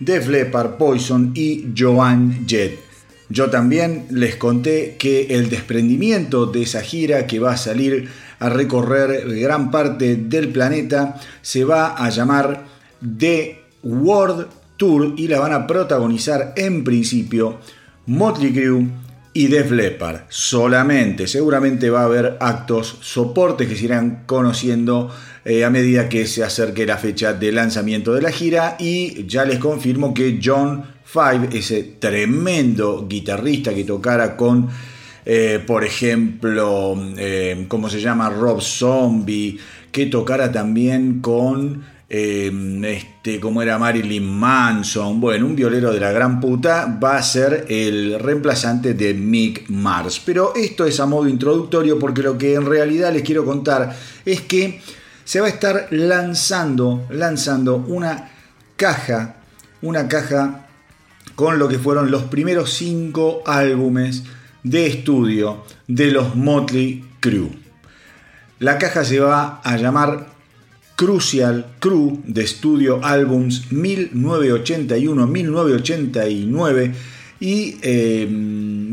Def Leppard, Poison y Joan Jett. Yo también les conté que el desprendimiento de esa gira que va a salir a recorrer gran parte del planeta. Se va a llamar The World Tour y la van a protagonizar en principio Motley Crue y Def Leppard. Solamente, seguramente va a haber actos, soportes que se irán conociendo eh, a medida que se acerque la fecha de lanzamiento de la gira y ya les confirmo que John Five, ese tremendo guitarrista que tocara con eh, por ejemplo, eh, ¿cómo se llama? Rob Zombie, que tocara también con, eh, este, como era Marilyn Manson, bueno, un violero de la gran puta, va a ser el reemplazante de Mick Mars. Pero esto es a modo introductorio porque lo que en realidad les quiero contar es que se va a estar lanzando, lanzando una caja, una caja con lo que fueron los primeros cinco álbumes de estudio de los Motley Crue. La caja se va a llamar Crucial Crew de Estudio Albums 1981-1989 y eh,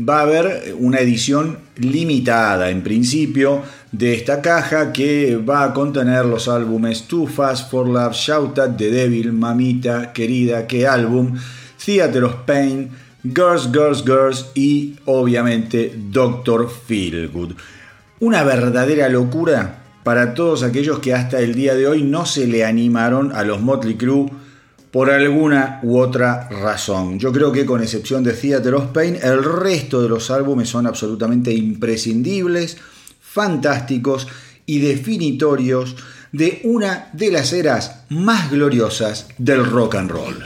va a haber una edición limitada en principio de esta caja que va a contener los álbumes Too Fast for Love, Shout at the Devil, Mamita, Querida, ¿qué álbum? Theater of Pain, Girls, Girls, Girls y obviamente Doctor Feelgood. Una verdadera locura para todos aquellos que hasta el día de hoy no se le animaron a los Motley Crue por alguna u otra razón. Yo creo que con excepción de Theater of Pain, el resto de los álbumes son absolutamente imprescindibles, fantásticos y definitorios de una de las eras más gloriosas del rock and roll.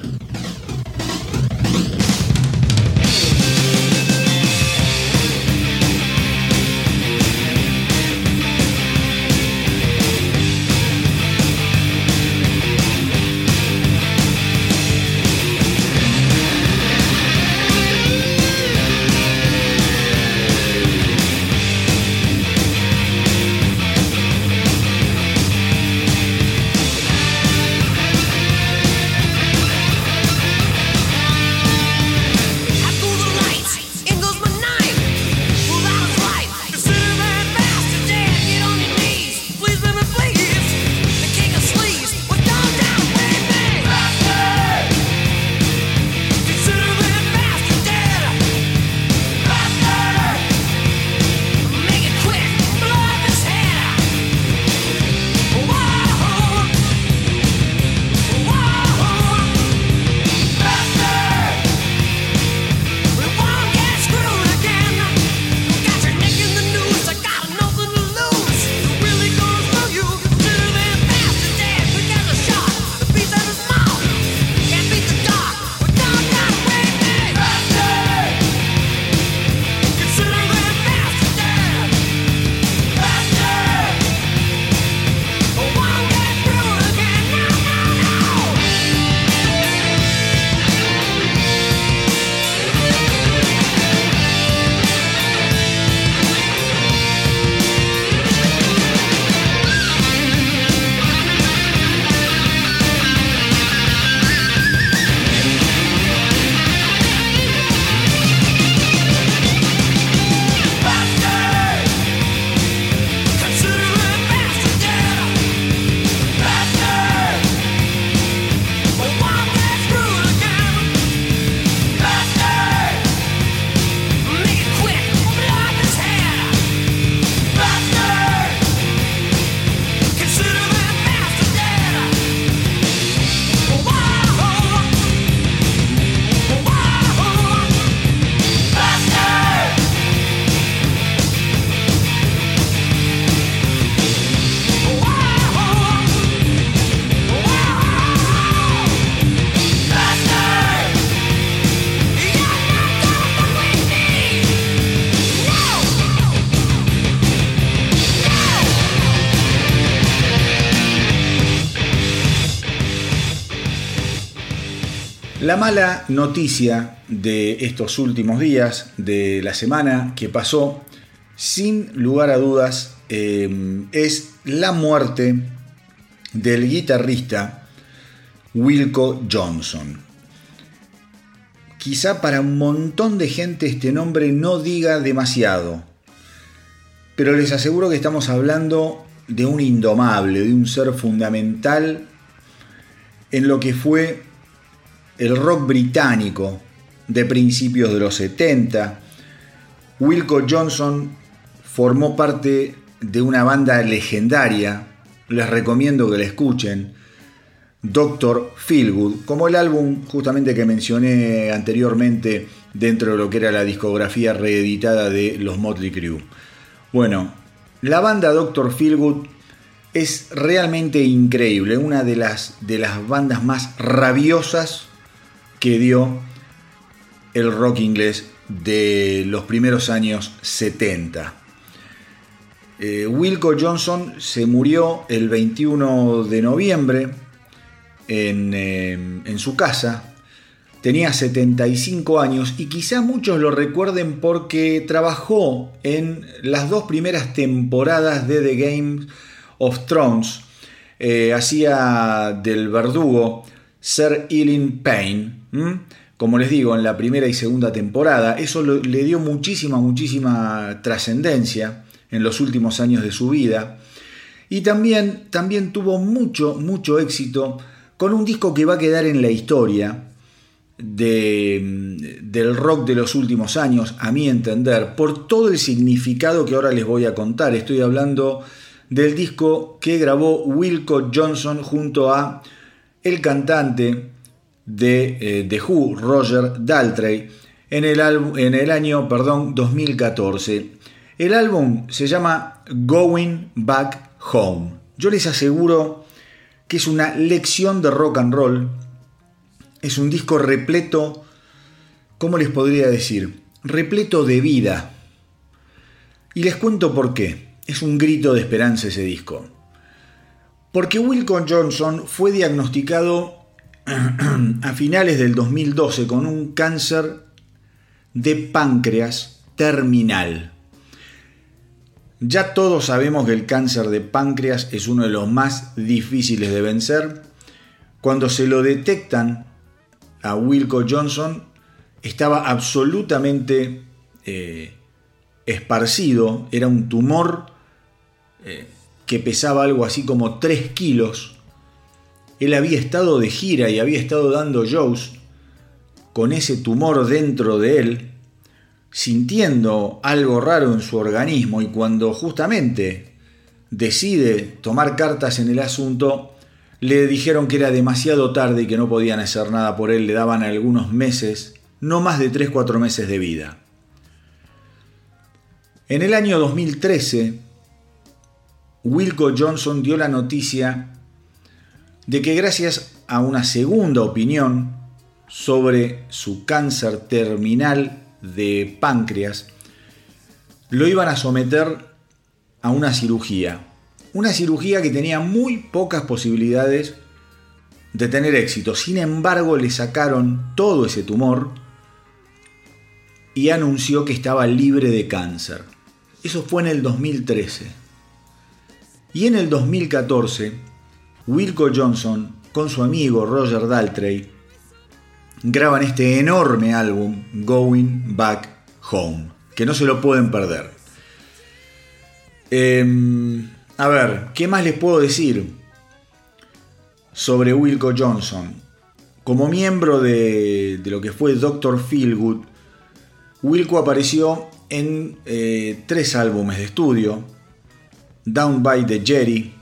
Mala noticia de estos últimos días, de la semana que pasó, sin lugar a dudas, eh, es la muerte del guitarrista Wilco Johnson. Quizá para un montón de gente este nombre no diga demasiado, pero les aseguro que estamos hablando de un indomable, de un ser fundamental en lo que fue el rock británico de principios de los 70. Wilco Johnson formó parte de una banda legendaria, les recomiendo que la escuchen, Doctor Feelgood, como el álbum justamente que mencioné anteriormente dentro de lo que era la discografía reeditada de los Motley Crue. Bueno, la banda Doctor Feelgood es realmente increíble, una de las, de las bandas más rabiosas que dio el rock inglés de los primeros años 70. Eh, Wilco Johnson se murió el 21 de noviembre en, eh, en su casa. Tenía 75 años y quizá muchos lo recuerden porque trabajó en las dos primeras temporadas de The Game of Thrones. Eh, hacía del verdugo Sir Eileen Payne. Como les digo, en la primera y segunda temporada, eso le dio muchísima, muchísima trascendencia en los últimos años de su vida. Y también, también tuvo mucho, mucho éxito con un disco que va a quedar en la historia de, del rock de los últimos años, a mi entender, por todo el significado que ahora les voy a contar. Estoy hablando del disco que grabó Wilco Johnson junto a el cantante de eh, The Who, Roger Daltrey, en el, en el año perdón, 2014. El álbum se llama Going Back Home. Yo les aseguro que es una lección de rock and roll. Es un disco repleto, ¿cómo les podría decir? Repleto de vida. Y les cuento por qué. Es un grito de esperanza ese disco. Porque Wilco Johnson fue diagnosticado a finales del 2012 con un cáncer de páncreas terminal. Ya todos sabemos que el cáncer de páncreas es uno de los más difíciles de vencer. Cuando se lo detectan a Wilco Johnson, estaba absolutamente eh, esparcido, era un tumor eh, que pesaba algo así como 3 kilos. Él había estado de gira y había estado dando shows con ese tumor dentro de él sintiendo algo raro en su organismo y cuando justamente decide tomar cartas en el asunto, le dijeron que era demasiado tarde y que no podían hacer nada por él, le daban algunos meses, no más de 3-4 meses de vida. En el año 2013, Wilco Johnson dio la noticia de que gracias a una segunda opinión sobre su cáncer terminal de páncreas, lo iban a someter a una cirugía. Una cirugía que tenía muy pocas posibilidades de tener éxito. Sin embargo, le sacaron todo ese tumor y anunció que estaba libre de cáncer. Eso fue en el 2013. Y en el 2014, Wilco Johnson, con su amigo Roger Daltrey, graban este enorme álbum, Going Back Home, que no se lo pueden perder. Em, a ver, ¿qué más les puedo decir sobre Wilco Johnson? Como miembro de, lo que fue Doctor Feelgood, Wilco apareció en eh, tres álbumes de estudio, Down by the Jerry,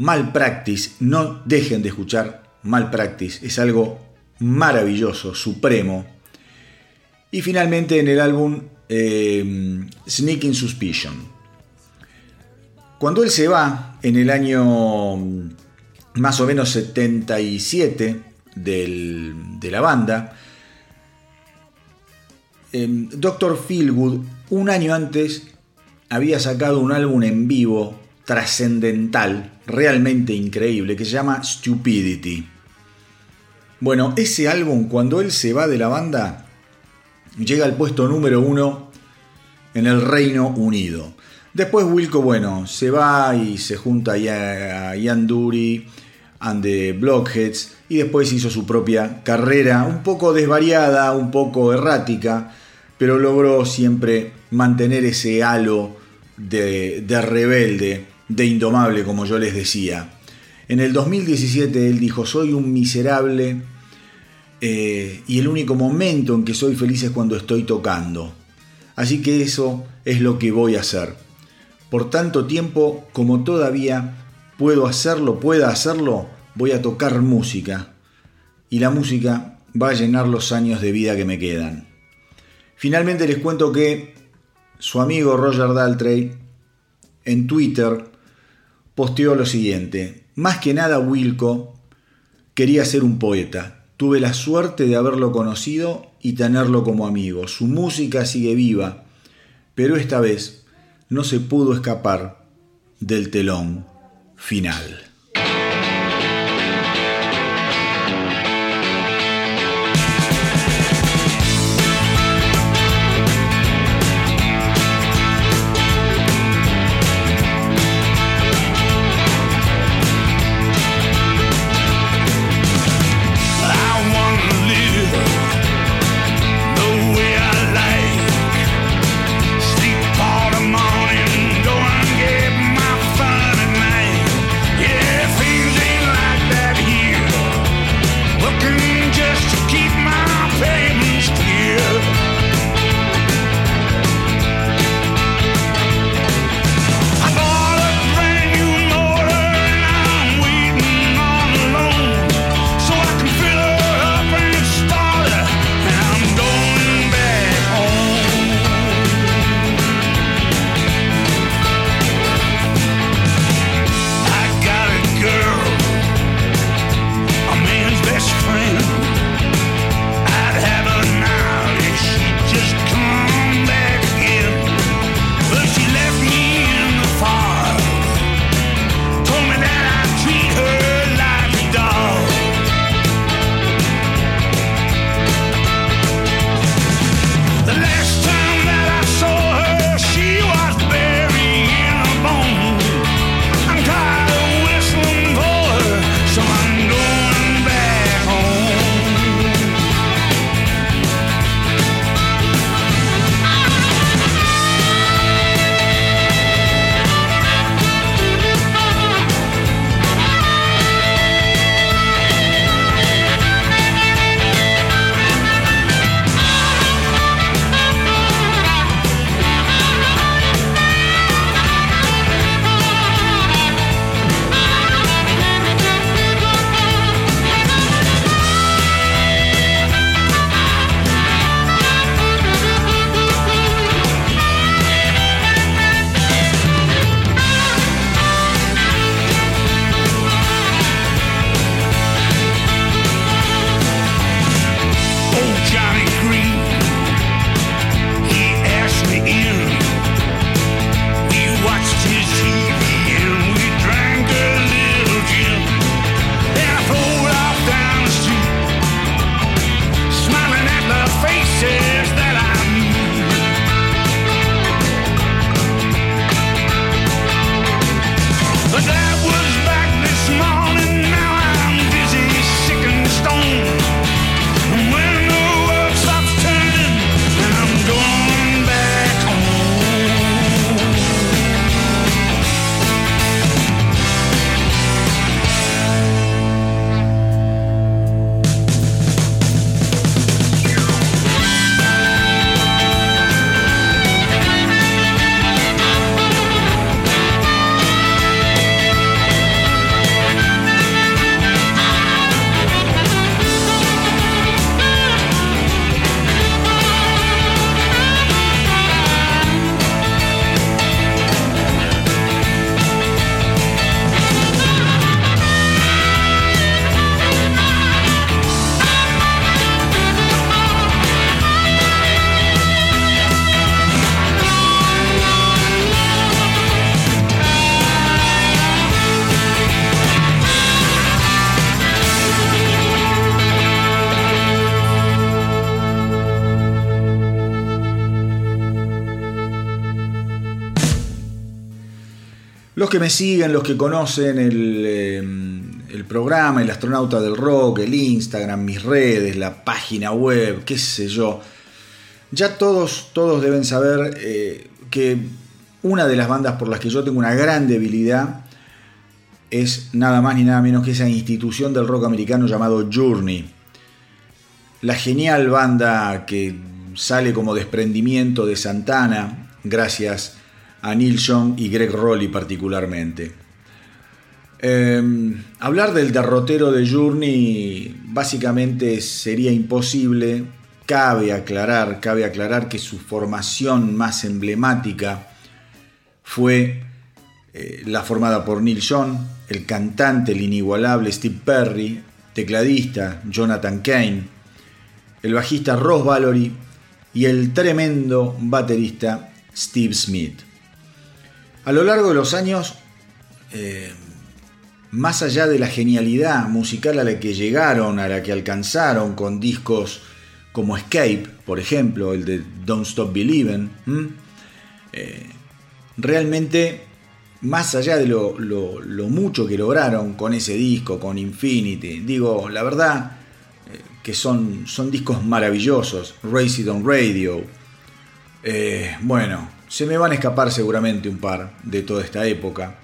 Malpractice, no dejen de escuchar Malpractice, es algo maravilloso, supremo. Y finalmente en el álbum eh, Sneaking Suspicion. Cuando él se va en el año mm, más o menos 77 de la banda, eh, Doctor Feelgood un año antes había sacado un álbum en vivo trascendental, realmente increíble, que se llama Stupidity. Bueno, ese álbum, cuando él se va de la banda, llega al puesto número uno en el Reino Unido. Después Wilco, bueno, se va y se junta a Ian Dury and the Blockheads y después hizo su propia carrera, un poco desvariada, un poco errática, pero logró siempre mantener ese halo de, de rebelde, de indomable, como yo les decía. En el 2017 él dijo, soy un miserable eh, y el único momento en que soy feliz es cuando estoy tocando. Así que eso es lo que voy a hacer. Por tanto tiempo como todavía puedo hacerlo, pueda hacerlo, voy a tocar música. Y la música va a llenar los años de vida que me quedan. Finalmente les cuento que su amigo Roger Daltrey en Twitter posteó lo siguiente. Más que nada Wilco quería ser un poeta. Tuve la suerte de haberlo conocido y tenerlo como amigo. Su música sigue viva, pero esta vez no se pudo escapar del telón final. Los que me siguen, los que conocen el, em, el, programa, el astronauta del rock, el Instagram, mis redes, la página web, qué sé yo, ya todos, todos deben saber eh, que una de las bandas por las que yo tengo una gran debilidad es nada más ni nada menos que esa institución del rock americano llamado Journey. La genial banda que sale como desprendimiento de Santana, gracias a Neil Young y Greg Rowley particularmente. Em, hablar del derrotero de Journey básicamente sería imposible. Cabe aclarar, cabe aclarar que su formación más emblemática fue eh, la formada por Neil Young, el cantante, el inigualable Steve Perry, tecladista Jonathan Kane, el bajista Ross Valory y el tremendo baterista Steve Smith. A lo largo de los años, eh, más allá de la genialidad musical a la que llegaron, a la que alcanzaron con discos como Escape, por ejemplo, el de Don't Stop Believing, eh, realmente, más allá de lo, mucho que lograron con ese disco, con Infinity, digo, la verdad eh, que son, discos maravillosos, Race It on Radio, bueno, se me van a escapar seguramente un par de toda esta época.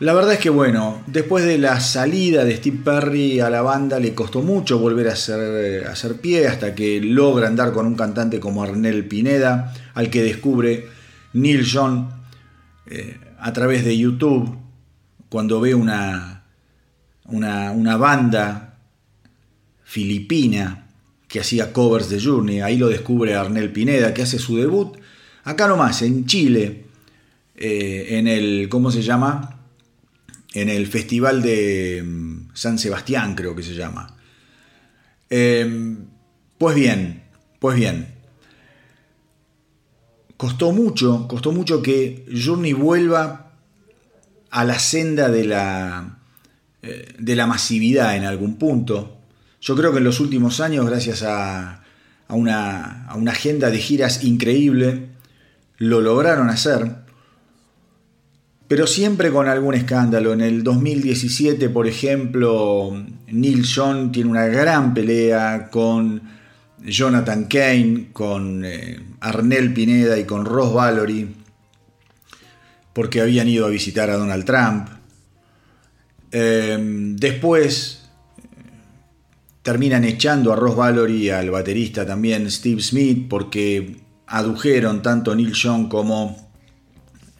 La verdad es que bueno, después de la salida de Steve Perry a la banda le costó mucho volver a hacer, hacer pie hasta que logra andar con un cantante como Arnel Pineda, al que descubre Neil John eh, a través de YouTube, cuando ve una, una, una banda filipina que hacía covers de Journey, ahí lo descubre Arnel Pineda, que hace su debut Acá nomás, en Chile, eh, en el, ¿cómo se llama? En el Festival de mm, San Sebastián, creo que se llama. Em, pues bien, pues bien. Costó mucho, costó mucho que Journey vuelva a la senda de la, eh, de la masividad en algún punto. Yo creo que en los últimos años, gracias a, a, una, a una agenda de giras increíble, lo lograron hacer, pero siempre con algún escándalo. En el 2017, por ejemplo, Neil John tiene una gran pelea con Jonathan Kane, con eh, Arnel Pineda y con Ross Valory, porque habían ido a visitar a Donald Trump. Em, después terminan echando a Ross Valory, al baterista también Steve Smith, porque adujeron tanto Neil Young como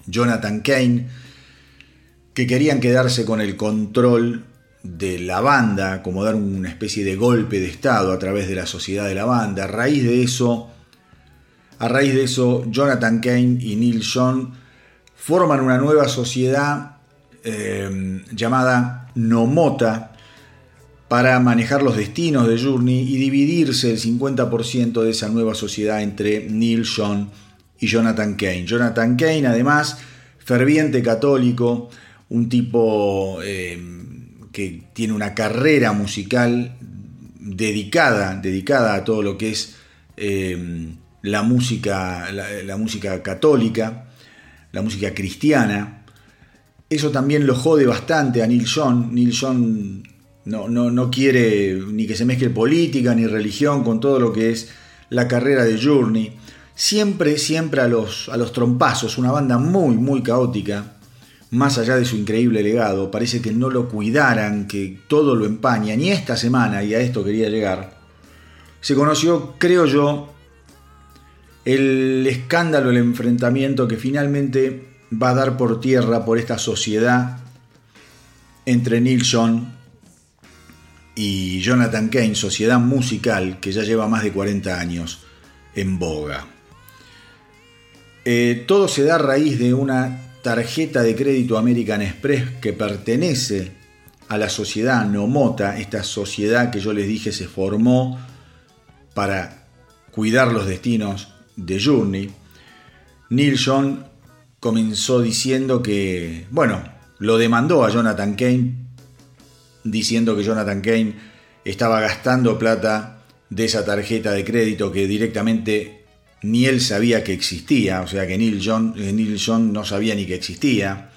Jonathan Kane, que querían quedarse con el control de la banda, como dar una especie de golpe de estado a través de la sociedad de la banda. A raíz de eso, a raíz de eso, Jonathan Kane y Neil Young forman una nueva sociedad eh, llamada Nomota, para manejar los destinos de Journey y dividirse el 50% de esa nueva sociedad entre Neil John y Jonathan Kane. Jonathan Kane, además, ferviente católico, un tipo eh, que tiene una carrera musical dedicada, dedicada a todo lo que es eh, la, música, la, música católica, la música cristiana. Eso también lo jode bastante a Neil John. Neil John no, no, no quiere ni que se mezcle política ni religión con todo lo que es la carrera de Journey. Siempre, siempre a los, a los trompazos, una banda muy, muy caótica, más allá de su increíble legado, parece que no lo cuidaran, que todo lo empaña, ni esta semana, y a esto quería llegar, se conoció, creo yo, el escándalo, el enfrentamiento que finalmente va a dar por tierra por esta sociedad entre Neil John y Jonathan Kane, sociedad musical que ya lleva más de 40 años en boga. Eh, todo se da a raíz de una tarjeta de crédito American Express que pertenece a la sociedad Nomota, esta sociedad que yo les dije se formó para cuidar los destinos de Journey. Neil John comenzó diciendo que, bueno, lo demandó a Jonathan Kane diciendo que Jonathan Kane estaba gastando plata de esa tarjeta de crédito que directamente ni él sabía que existía, o sea que Neil John, eh, Neil John no sabía ni que existía.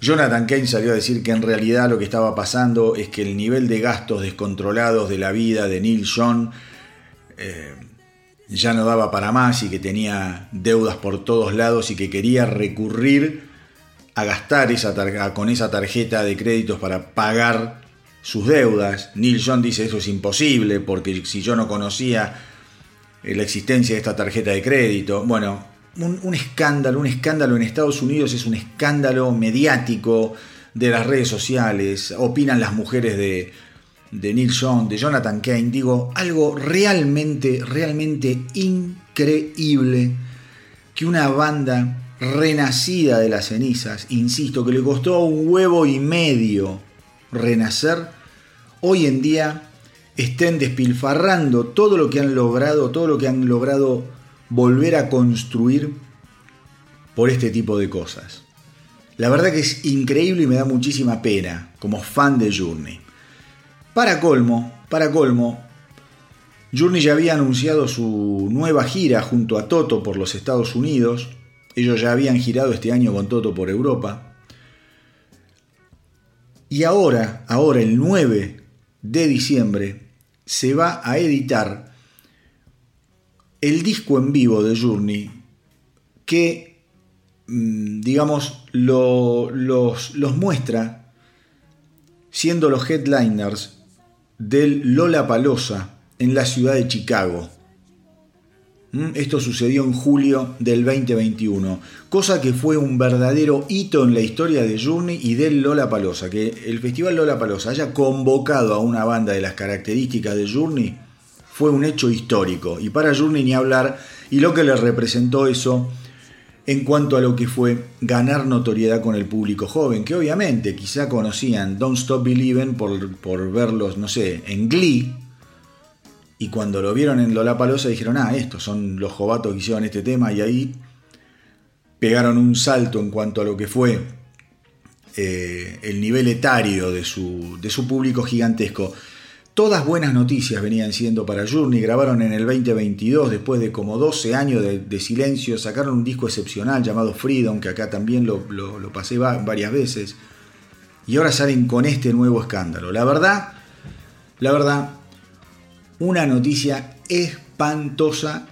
Jonathan Kane salió a decir que en realidad lo que estaba pasando es que el nivel de gastos descontrolados de la vida de Neil John eh, ya no daba para más y que tenía deudas por todos lados y que quería recurrir a gastar esa con esa tarjeta de créditos para pagar sus deudas. Neil John dice eso es imposible porque si yo no conocía eh, la existencia de esta tarjeta de crédito, bueno, un, escándalo, un escándalo en Estados Unidos es un escándalo mediático de las redes sociales, opinan las mujeres de, de Neil Young, de Jonathan Kane, digo, algo realmente, realmente increíble que una banda renacida de las cenizas, insisto, que le costó un huevo y medio renacer, hoy en día estén despilfarrando todo lo que han logrado, todo lo que han logrado volver a construir por este tipo de cosas. La verdad que es increíble y me da muchísima pena como fan de Journey. Para colmo, para colmo, Journey ya había anunciado su nueva gira junto a Toto por los Estados Unidos. Ellos ya habían girado este año con Toto por Europa. Y ahora, ahora el 9 de diciembre, se va a editar el disco en vivo de Journey que, mm, digamos, los, los muestra siendo los headliners del Lola Palosa en la ciudad de Chicago. Mm, esto sucedió en julio del 2021, cosa que fue un verdadero hito en la historia de Journey y del Lola Palosa. Que el Festival Lola Palosa haya convocado a una banda de las características de Journey fue un hecho histórico. Y para Journey ni hablar, y lo que le representó eso en cuanto a lo que fue ganar notoriedad con el público joven, que obviamente quizá conocían Don't Stop Believing por, por verlos, no sé, en Glee, y cuando lo vieron en Lollapalooza dijeron, ah, estos son los jovatos que hicieron este tema, y ahí pegaron un salto en cuanto a lo que fue eh, el nivel etario de su, de su público gigantesco. Todas buenas noticias venían siendo para Journey. Grabaron en el 2022, después de como 12 años de, silencio, sacaron un disco excepcional llamado Freedom, que acá también lo, pasé varias veces. Y ahora salen con este nuevo escándalo. La verdad, la verdad, una noticia espantosa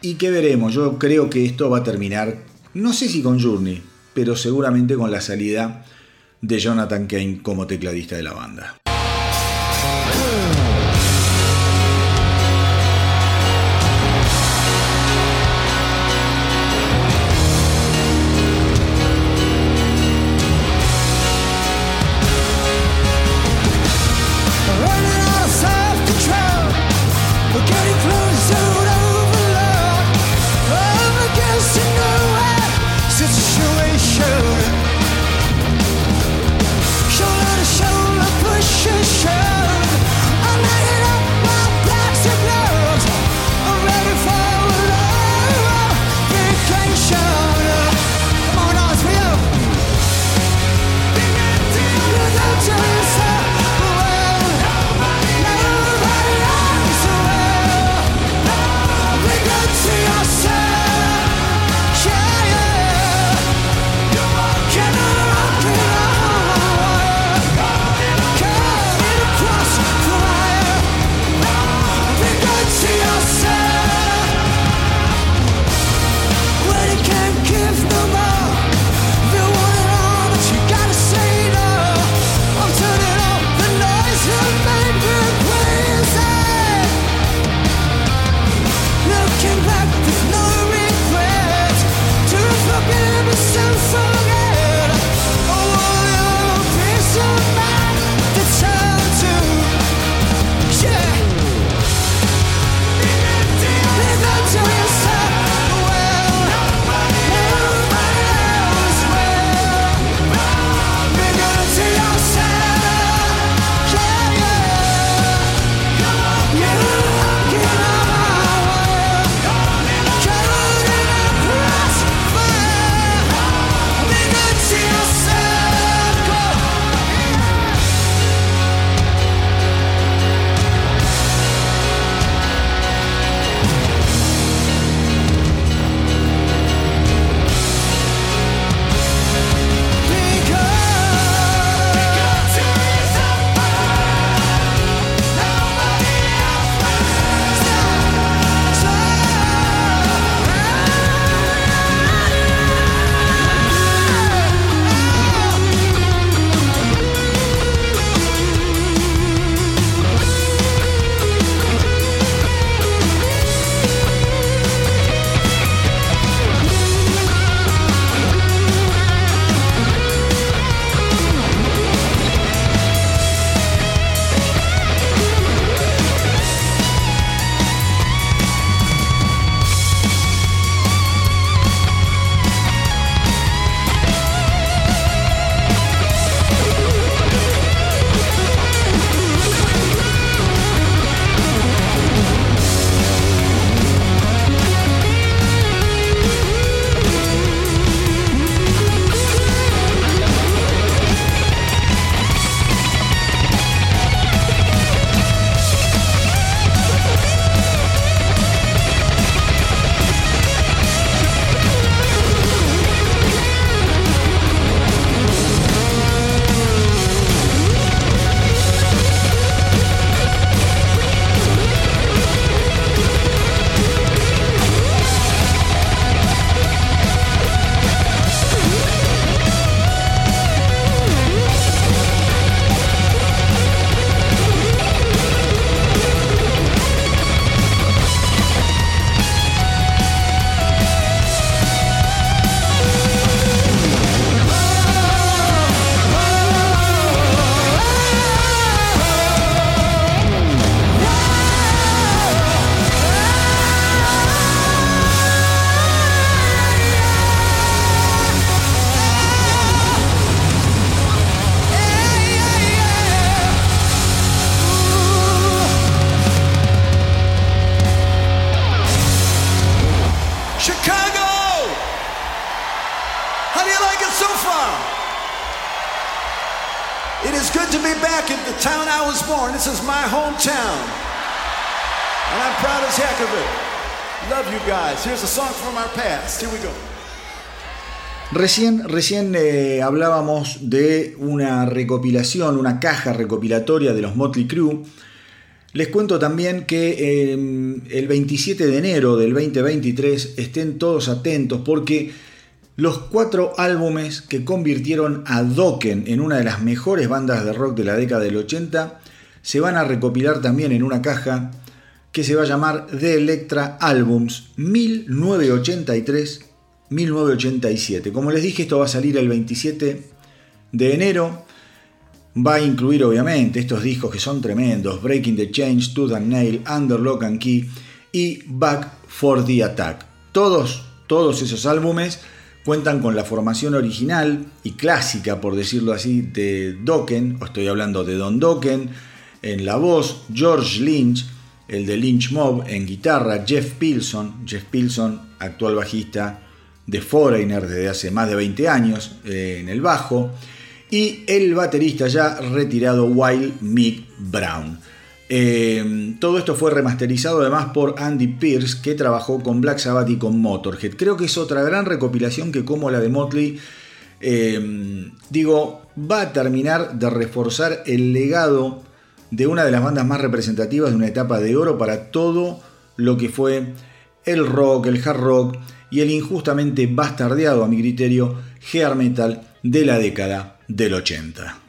y que veremos. Yo creo que esto va a terminar, no sé si con Journey, pero seguramente con la salida de Jonathan Kane como tecladista de la banda. It is good to be back in the town I was born. This is my hometown. And I'm proud as heck of it. Love you guys. Here's a song from our past. Here we go. Recién, recién eh, hablábamos de una recopilación, una caja recopilatoria de los Motley Crue. Les cuento también que eh, el 27 de enero del 2023 estén todos atentos porque los cuatro álbumes que convirtieron a Dokken en una de las mejores bandas de rock de la década del 80 se van a recopilar también en una caja que se va a llamar The Electra Albums 1983-1987. Como les dije, esto va a salir el 27 de enero. Va a incluir obviamente estos discos que son tremendos, Breaking the Change, Tooth and Nail, Under Lock and Key y Back for the Attack. Todos, todos esos álbumes cuentan con la formación original y clásica, por decirlo así, de Dokken, estoy hablando de Don Dokken, en la voz, George Lynch, el de Lynch Mob en guitarra, Jeff Pilson, Jeff Pilson, actual bajista de Foreigner desde hace más de 20 años eh, en el bajo, y el baterista ya retirado Wild Mick Brown. Eh, todo esto fue remasterizado además por Andy Pierce, que trabajó con Black Sabbath y con Motorhead. Creo que es otra gran recopilación que como la de Motley, eh, digo, va a terminar de reforzar el legado de una de las bandas más representativas de una etapa de oro para todo lo que fue el rock, el hard rock y el injustamente bastardeado, a mi criterio, hair metal de la década del 80.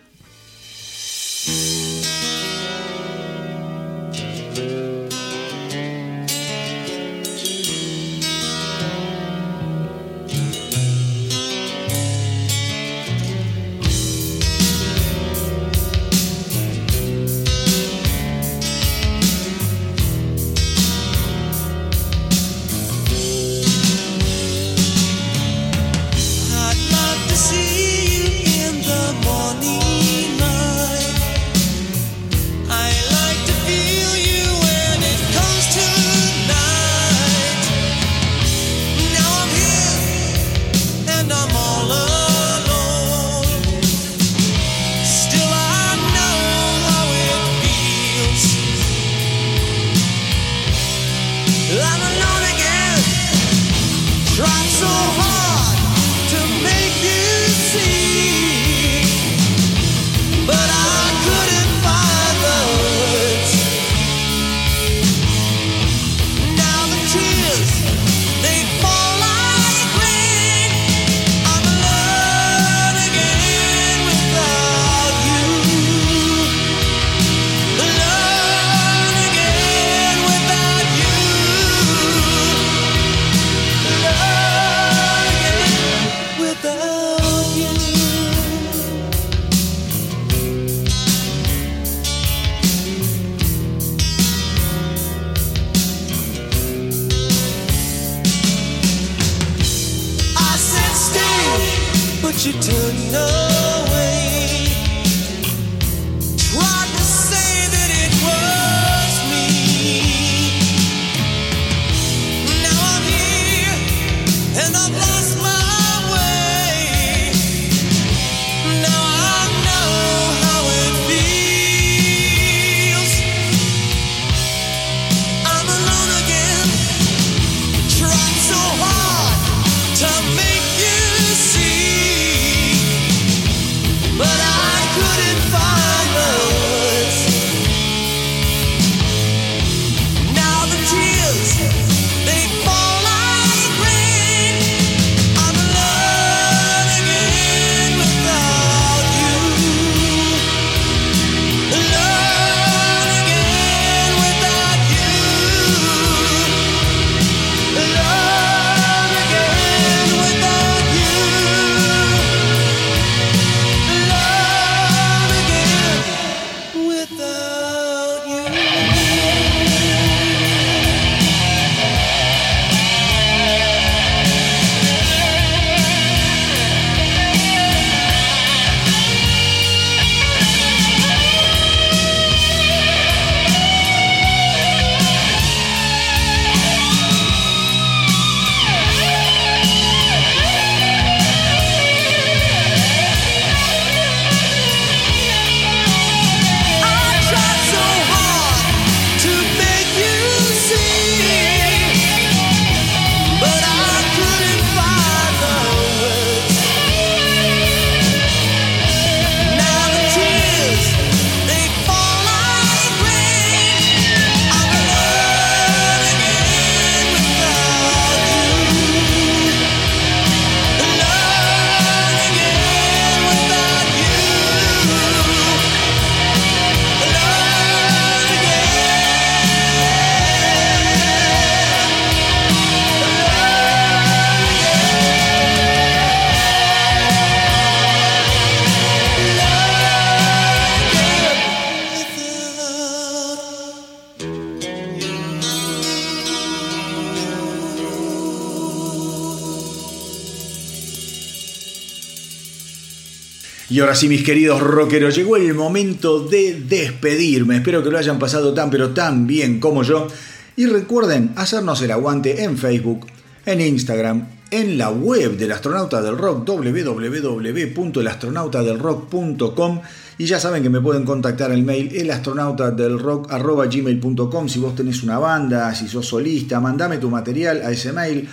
Ahora sí, mis queridos rockeros, llegó el momento de despedirme. Espero que lo hayan pasado tan pero tan bien como yo. Y recuerden hacernos el aguante en Facebook, en Instagram, en la web del astronauta del rock www.elastronautadelrock.com y ya saben que me pueden contactar al mail elastronautadelrock.gmail.com si vos tenés una banda, si sos solista, mandame tu material a ese mail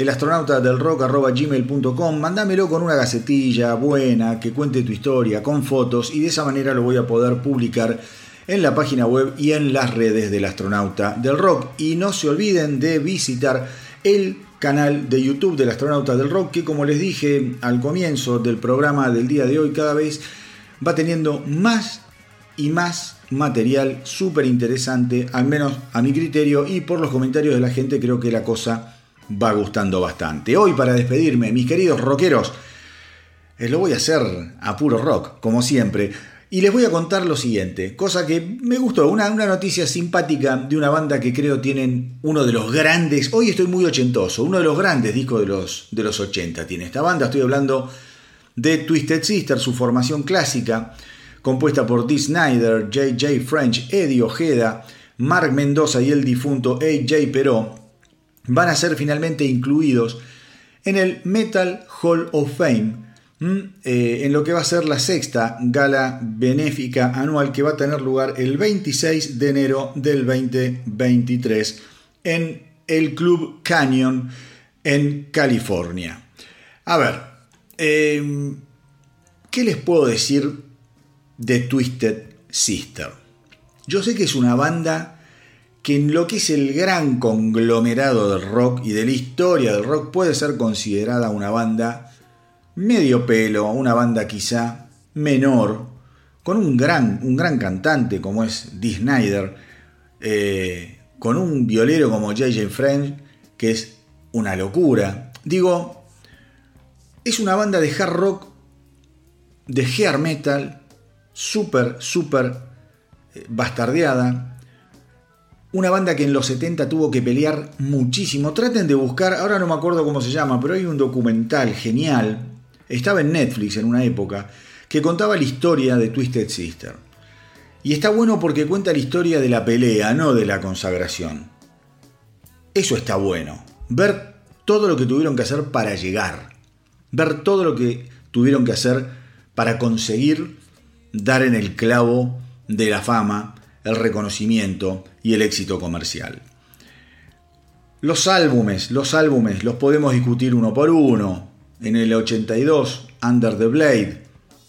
elastronautadelrock.gmail.com Mandámelo con una gacetilla buena que cuente tu historia, con fotos y de esa manera lo voy a poder publicar en la página web y en las redes del astronauta del rock. Y no se olviden de visitar el canal de YouTube del astronauta del rock que como les dije al comienzo del programa del día de hoy cada vez va teniendo más y más material súper interesante, al menos a mi criterio y por los comentarios de la gente creo que la cosa va gustando bastante. Hoy para despedirme, mis queridos rockeros, eh, lo voy a hacer a puro rock, como siempre. Y les voy a contar lo siguiente, cosa que me gustó, una, noticia simpática de una banda que creo tienen uno de los grandes, hoy estoy muy ochentoso, uno de los grandes discos de los, de los 80 tiene esta banda, estoy hablando de Twisted Sister, su formación clásica, compuesta por Dee Snyder, J.J. French, Eddie Ojeda, Mark Mendoza y el difunto A.J. Perot, van a ser finalmente incluidos en el Metal Hall of Fame, eh, en lo que va a ser la sexta gala benéfica anual que va a tener lugar el 26 de enero del 2023 en el Club Canyon en California. A ver, em, ¿qué les puedo decir de Twisted Sister? Yo sé que es una banda que en lo que es el gran conglomerado del rock y de la historia del rock puede ser considerada una banda medio pelo, una banda quizá menor, con un gran, un gran cantante como es Dee Snyder, eh, con un violero como J.J. French, que es una locura. Digo, es una banda de hard rock, de hair metal, súper, súper eh, bastardeada, una banda que en los 70 tuvo que pelear muchísimo. Traten de buscar, ahora no me acuerdo cómo se llama, pero hay un documental genial. Estaba en Netflix en una época que contaba la historia de Twisted Sister. Y está bueno porque cuenta la historia de la pelea, no de la consagración. Eso está bueno. Ver todo lo que tuvieron que hacer para llegar. Ver todo lo que tuvieron que hacer para conseguir dar en el clavo de la fama el reconocimiento y el éxito comercial. Los álbumes, los álbumes los podemos discutir uno por uno. En el 82, Under the Blade.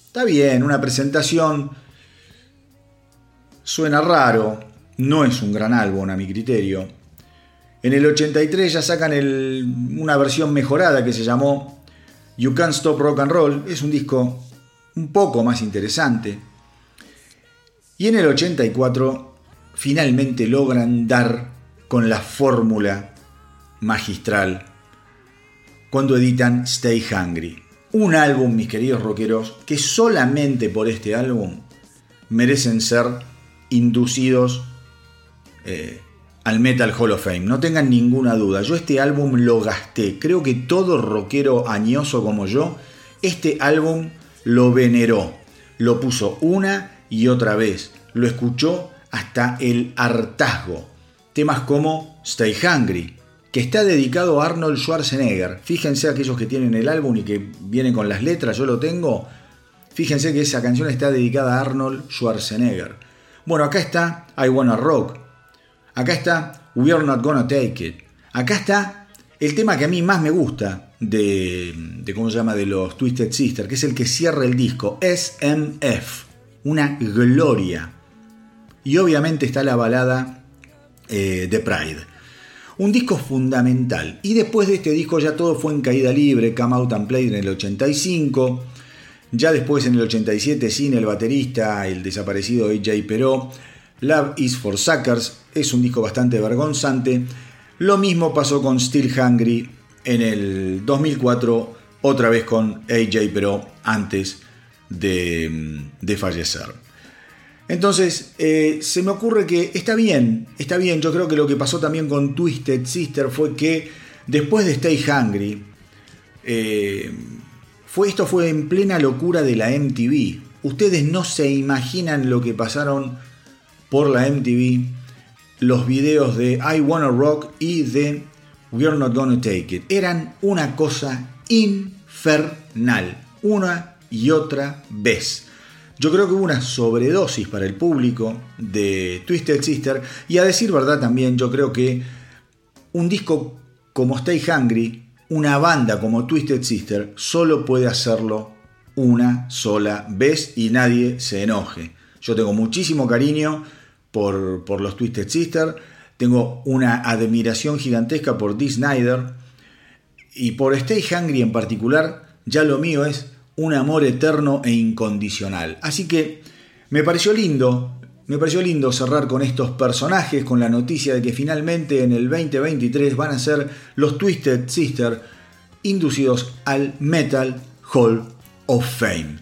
Está bien, una presentación suena raro, no es un gran álbum a mi criterio. En el 83 ya sacan una versión mejorada que se llamó You Can't Stop Rock and Roll. Es un disco un poco más interesante. Y en el 84 finalmente logran dar con la fórmula magistral cuando editan Stay Hungry. Un álbum, mis queridos rockeros, que solamente por este álbum merecen ser inducidos eh, al Metal Hall of Fame. No tengan ninguna duda. Yo este álbum lo gasté. Creo que todo rockero añoso como yo, este álbum lo veneró. Lo puso una y otra vez. Lo escuchó hasta el hartazgo. Temas como Stay Hungry, que está dedicado a Arnold Schwarzenegger. Fíjense aquellos que tienen el álbum y que vienen con las letras, yo lo tengo. Fíjense que esa canción está dedicada a Arnold Schwarzenegger. Bueno, acá está I Wanna Rock. Acá está We Are Not Gonna Take It. Acá está el tema que a mí más me gusta de, de ¿cómo se llama? De los Twisted Sister, que es el que cierra el disco, SMF una gloria. Y obviamente está la balada eh, de Pride. Un disco fundamental. Y después de este disco ya todo fue en caída libre, Come Out and Play en el 85. Ya después en el 87 sin el baterista, el desaparecido AJ Perot. Love is for Suckers es un disco bastante vergonzante. Lo mismo pasó con Still Hungry en el 2004, otra vez con AJ Perot antes de, fallecer. Entonces, eh, se me ocurre que está bien, está bien, yo creo que lo que pasó también con Twisted Sister fue que después de Stay Hungry, eh, Fue, esto fue en plena locura de la MTV. Ustedes no se imaginan lo que pasaron por la MTV los videos de I Wanna Rock y de We're Not Gonna Take It. Eran una cosa infernal, una y otra vez. Yo creo que hubo una sobredosis para el público de Twisted Sister y a decir verdad también yo creo que un disco como Stay Hungry, una banda como Twisted Sister, solo puede hacerlo una sola vez y nadie se enoje. Yo tengo muchísimo cariño por, por los Twisted Sister, tengo una admiración gigantesca por Dee Snyder y por Stay Hungry en particular, ya lo mío es un amor eterno e incondicional. Así que me pareció lindo, me pareció lindo cerrar con estos personajes, con la noticia de que finalmente en el 2023 van a ser los Twisted Sister inducidos al Metal Hall of Fame.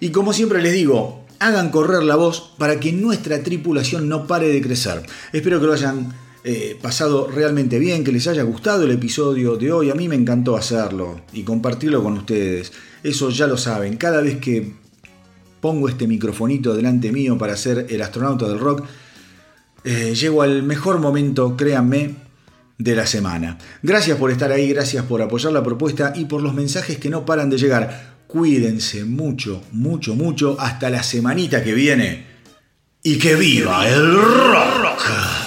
Y como siempre les digo, hagan correr la voz para que nuestra tripulación no pare de crecer. Espero que lo hayan eh, pasado realmente bien, que les haya gustado el episodio de hoy. A mí me encantó hacerlo y compartirlo con ustedes. Eso ya lo saben. Cada vez que pongo este microfonito delante mío para ser el astronauta del rock, eh, llego al mejor momento, créanme, de la semana. Gracias por estar ahí, gracias por apoyar la propuesta y por los mensajes que no paran de llegar. Cuídense mucho, mucho, mucho hasta la semanita que viene. Y que viva el rock.